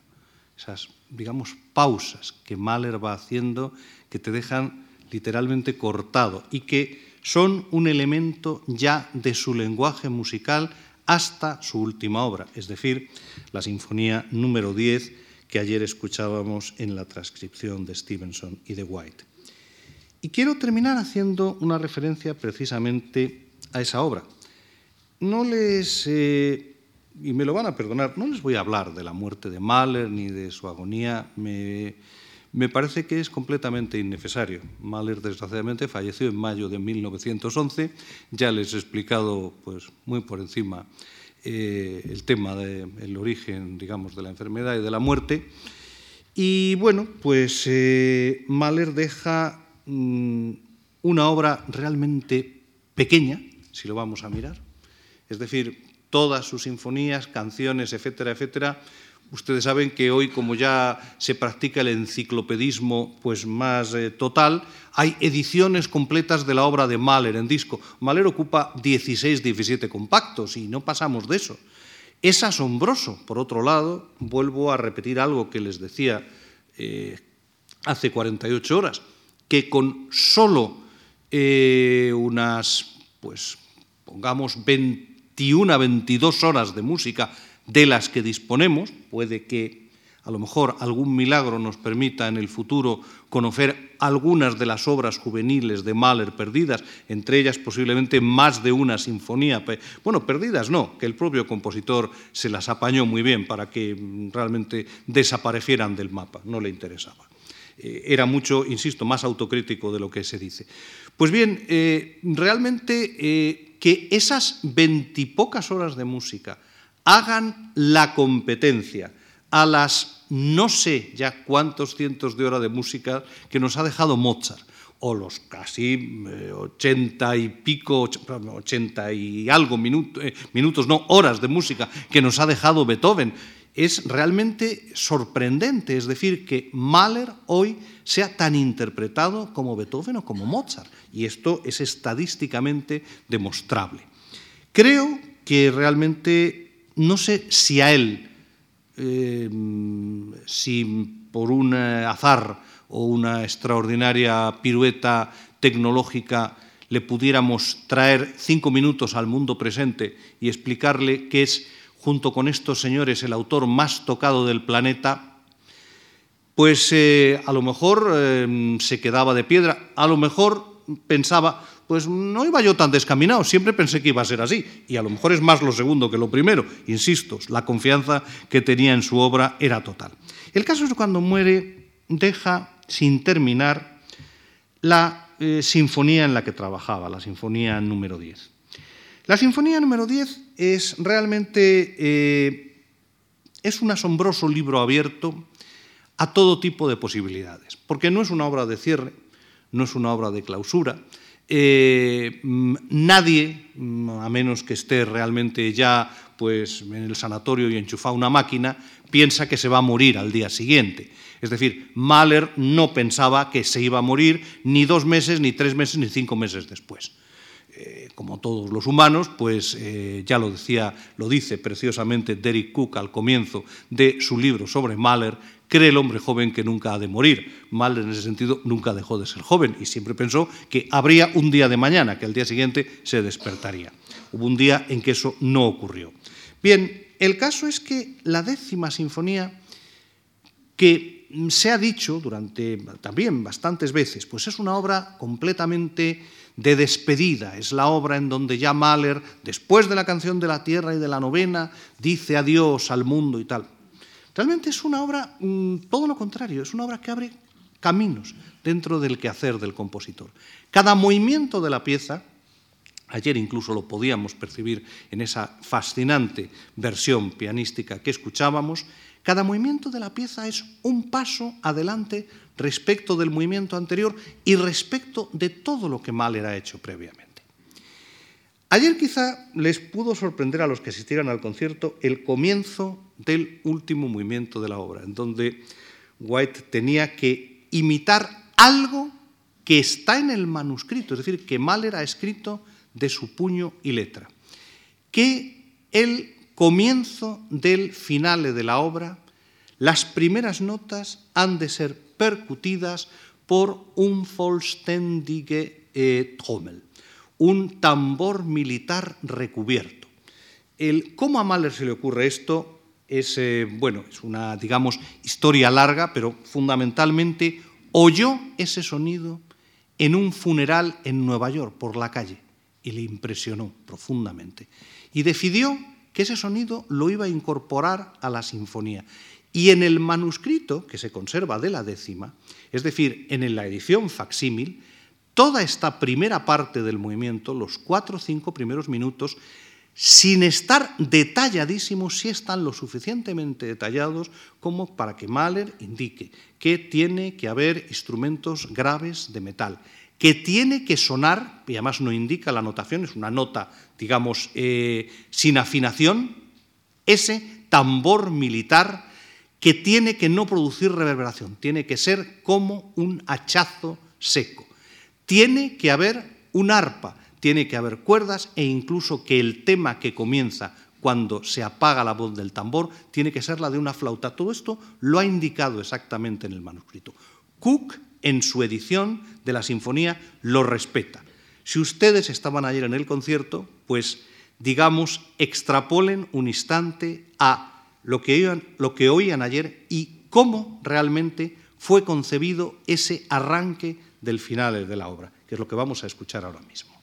Esas, digamos, pausas que Mahler va haciendo que te dejan literalmente cortado y que son un elemento ya de su lenguaje musical hasta su última obra, es decir, la Sinfonía número 10 que ayer escuchábamos en la transcripción de Stevenson y de White. Y quiero terminar haciendo una referencia precisamente a esa obra. No les, eh, y me lo van a perdonar, no les voy a hablar de la muerte de Mahler ni de su agonía, me, me parece que es completamente innecesario. Mahler, desgraciadamente, falleció en mayo de 1911. Ya les he explicado pues, muy por encima eh, el tema del origen, digamos, de la enfermedad y de la muerte. Y bueno, pues eh, Mahler deja mm, una obra realmente pequeña, si lo vamos a mirar. Es decir, todas sus sinfonías, canciones, etcétera, etcétera, Ustedes saben que hoy, como ya se practica el enciclopedismo pues más eh, total, hay ediciones completas de la obra de Mahler en disco. Mahler ocupa 16, 17 compactos y no pasamos de eso. Es asombroso. Por otro lado, vuelvo a repetir algo que les decía eh, hace 48 horas, que con solo eh, unas, pues pongamos, 21, 22 horas de música de las que disponemos, puede que a lo mejor algún milagro nos permita en el futuro conocer algunas de las obras juveniles de Mahler perdidas, entre ellas posiblemente más de una sinfonía. Bueno, perdidas no, que el propio compositor se las apañó muy bien para que realmente desaparecieran del mapa, no le interesaba. Eh, era mucho, insisto, más autocrítico de lo que se dice. Pues bien, eh, realmente eh, que esas veintipocas horas de música, hagan la competencia a las no sé ya cuántos cientos de horas de música que nos ha dejado Mozart, o los casi eh, ochenta y pico, ochenta y algo eh, minutos, no, horas de música que nos ha dejado Beethoven. Es realmente sorprendente, es decir, que Mahler hoy sea tan interpretado como Beethoven o como Mozart, y esto es estadísticamente demostrable. Creo que realmente no sé si a él, eh, si por un azar o una extraordinaria pirueta tecnológica le pudiéramos traer cinco minutos al mundo presente y explicarle que es, junto con estos señores, el autor más tocado del planeta, pues eh, a lo mejor eh, se quedaba de piedra, a lo mejor pensaba, pues no iba yo tan descaminado, siempre pensé que iba a ser así, y a lo mejor es más lo segundo que lo primero, insisto, la confianza que tenía en su obra era total. El caso es que cuando muere deja sin terminar la eh, sinfonía en la que trabajaba, la sinfonía número 10. La sinfonía número 10 es realmente eh, es un asombroso libro abierto a todo tipo de posibilidades, porque no es una obra de cierre, no es una obra de clausura, eh, nadie, a menos que esté realmente ya pues, en el sanatorio y enchufado una máquina, piensa que se va a morir al día siguiente. Es decir, Mahler no pensaba que se iba a morir ni dos meses, ni tres meses, ni cinco meses después. Eh, como todos los humanos, pues eh, ya lo decía, lo dice preciosamente Derek Cook al comienzo de su libro sobre Mahler, cree el hombre joven que nunca ha de morir. Mahler en ese sentido nunca dejó de ser joven y siempre pensó que habría un día de mañana, que al día siguiente se despertaría. Hubo un día en que eso no ocurrió. Bien, el caso es que la décima sinfonía, que se ha dicho durante también bastantes veces, pues es una obra completamente de despedida. Es la obra en donde ya Mahler, después de la canción de la tierra y de la novena, dice adiós al mundo y tal. Realmente es una obra, mm, todo lo contrario, es una obra que abre caminos dentro del quehacer del compositor. Cada movimiento de la pieza, ayer incluso lo podíamos percibir en esa fascinante versión pianística que escuchábamos, cada movimiento de la pieza es un paso adelante respecto del movimiento anterior y respecto de todo lo que Mahler ha hecho previamente. Ayer quizá les pudo sorprender a los que asistieran al concierto el comienzo del último movimiento de la obra, en donde White tenía que imitar algo que está en el manuscrito, es decir, que Mahler ha escrito de su puño y letra, que el comienzo del finale de la obra, las primeras notas han de ser percutidas por un vollständige eh, Trommel, un tambor militar recubierto. El, ¿Cómo a Mahler se le ocurre esto? Es, eh, bueno, es una, digamos, historia larga, pero fundamentalmente oyó ese sonido en un funeral en Nueva York, por la calle, y le impresionó profundamente. Y decidió que ese sonido lo iba a incorporar a la sinfonía. Y en el manuscrito, que se conserva de la décima, es decir, en la edición facsímil, toda esta primera parte del movimiento, los cuatro o cinco primeros minutos, sin estar detalladísimos, sí están lo suficientemente detallados como para que Mahler indique que tiene que haber instrumentos graves de metal, que tiene que sonar, y además no indica la notación, es una nota, digamos, eh, sin afinación, ese tambor militar que tiene que no producir reverberación, tiene que ser como un hachazo seco. Tiene que haber un arpa, tiene que haber cuerdas e incluso que el tema que comienza cuando se apaga la voz del tambor tiene que ser la de una flauta. Todo esto lo ha indicado exactamente en el manuscrito. Cook, en su edición de la sinfonía, lo respeta. Si ustedes estaban ayer en el concierto, pues digamos, extrapolen un instante a lo que oían, lo que oían ayer y cómo realmente fue concebido ese arranque del final de la obra, que es lo que vamos a escuchar ahora mismo.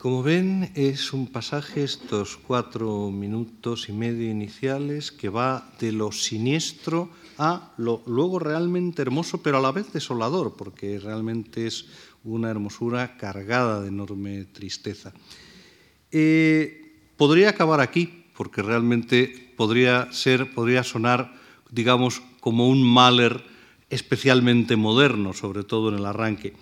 Como ven, es un pasaje, estos cuatro minutos y medio iniciales, que va de lo siniestro a lo luego realmente hermoso, pero a la vez desolador, porque realmente es una hermosura cargada de enorme tristeza. Eh, podría acabar aquí, porque realmente podría ser, podría sonar, digamos, como un Mahler especialmente moderno, sobre todo en el arranque.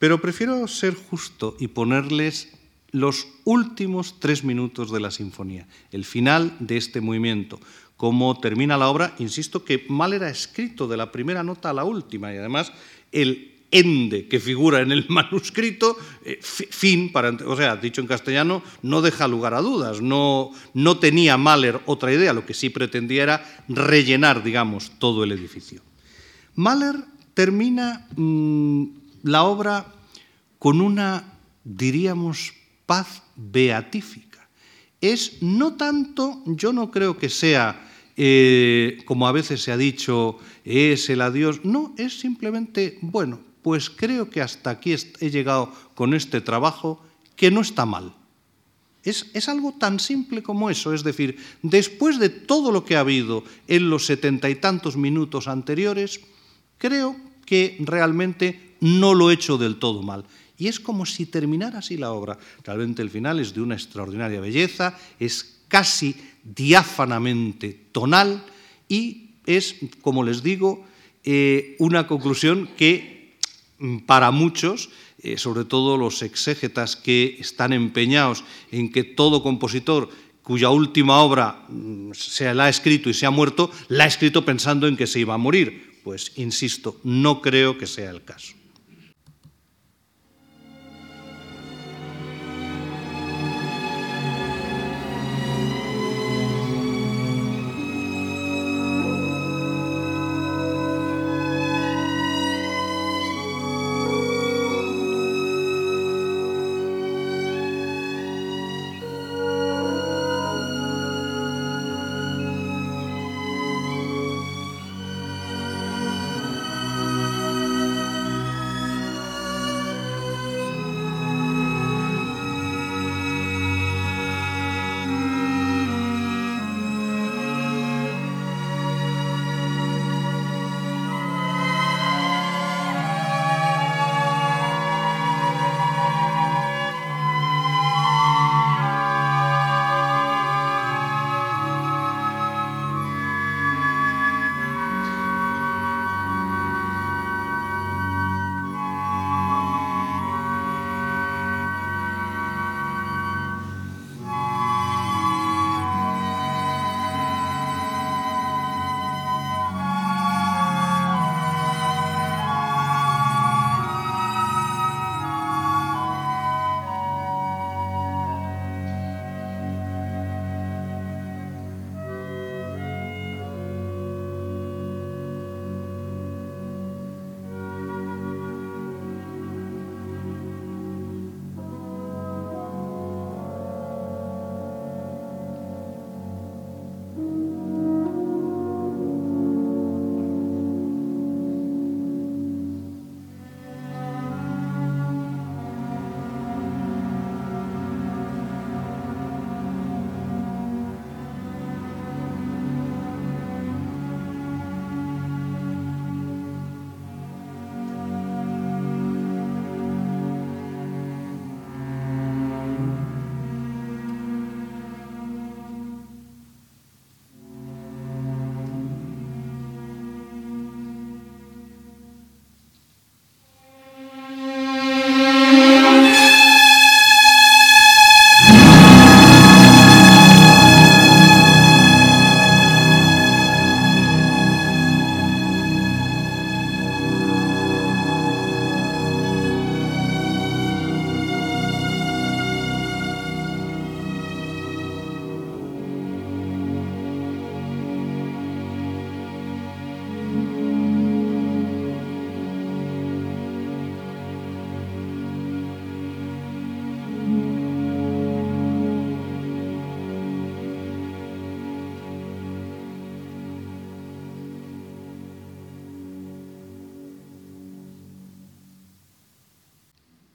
Pero prefiero ser justo y ponerles los últimos tres minutos de la sinfonía, el final de este movimiento. Cómo termina la obra, insisto que mal era escrito de la primera nota a la última y además el ende que figura en el manuscrito, eh, fin, para, o sea, dicho en castellano, no deja lugar a dudas, no, no tenía Mahler otra idea, lo que sí pretendía era rellenar, digamos, todo el edificio. Mahler termina mm, la obra con una, diríamos, paz beatífica. Es no tanto, yo no creo que sea, eh, como a veces se ha dicho, es el adiós, no, es simplemente, bueno, pues creo que hasta aquí he llegado con este trabajo que no está mal. Es, es, algo tan simple como eso, es decir, después de todo lo que ha habido en los setenta y tantos minutos anteriores, creo que realmente no lo he hecho del todo mal. Y es como si terminara así la obra. Realmente el final es de una extraordinaria belleza, es casi diáfanamente tonal y es, como les digo, eh, una conclusión que mm, para muchos, eh, sobre todo los exégetas que están empeñados en que todo compositor cuya última obra mm, se la ha escrito y se ha muerto, la ha escrito pensando en que se iba a morir. Pues, insisto, no creo que sea el caso.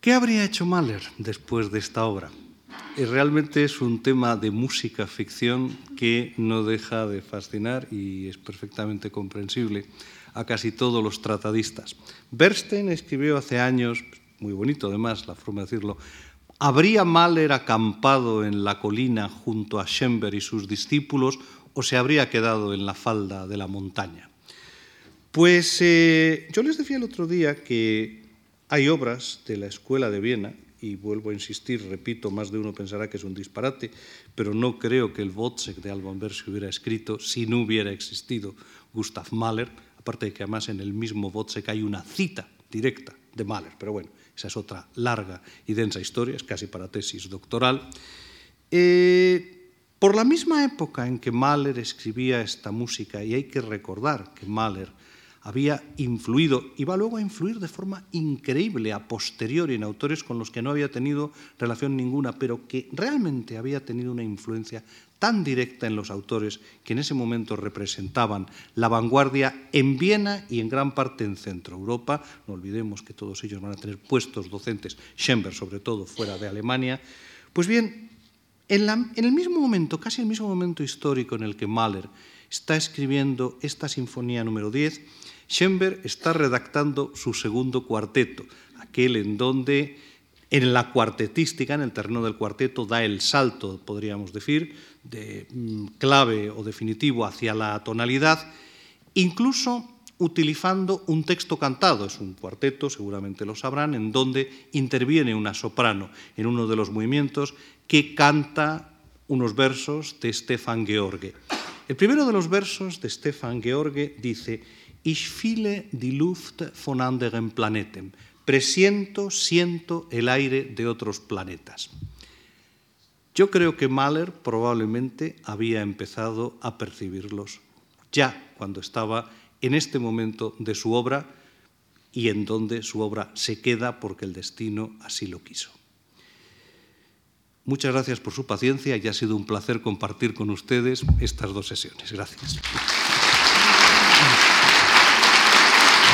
¿Qué habría hecho Mahler después de esta obra? realmente es un tema de música ficción que no deja de fascinar y es perfectamente comprensible a casi todos los tratadistas. Bernstein escribió hace años, muy bonito además la forma de decirlo, ¿habría Mahler acampado en la colina junto a Schember y sus discípulos o se habría quedado en la falda de la montaña? Pues eh, yo les decía el otro día que hay obras de la Escuela de Viena, y vuelvo a insistir, repito, más de uno pensará que es un disparate, pero no creo que el Wozzeck de Alban se hubiera escrito si no hubiera existido Gustav Mahler, aparte de que además en el mismo Wozzeck hay una cita directa de Mahler, pero bueno, esa es otra larga y densa historia, es casi para tesis doctoral. Eh, por la misma época en que Mahler escribía esta música, y hay que recordar que Mahler había influido va luego a influir de forma increíble a posteriori en autores con los que no había tenido relación ninguna, pero que realmente había tenido una influencia tan directa en los autores que en ese momento representaban la vanguardia en Viena y en gran parte en Centro Europa. No olvidemos que todos ellos van a tener puestos docentes, Schember sobre todo, fuera de Alemania. Pues bien, en, en el mismo momento, casi el mismo momento histórico en el que Mahler está escribiendo esta sinfonía número 10, Schoenberg está redactando su segundo cuarteto, aquel en donde en la cuartetística, en el terreno del cuarteto, da el salto, podríamos decir, de mm, clave o definitivo hacia la tonalidad, incluso utilizando un texto cantado. Es un cuarteto, seguramente lo sabrán, en donde interviene una soprano en uno de los movimientos que canta unos versos de Stefan George. El primero de los versos de Stefan George dice, Ich fühle die Luft von anderen Planeten. Presiento, siento el aire de otros planetas. Yo creo que Mahler probablemente había empezado a percibirlos ya cuando estaba en este momento de su obra y en donde su obra se queda porque el destino así lo quiso. Muchas gracias por su paciencia y ha sido un placer compartir con ustedes estas dos sesiones. Gracias.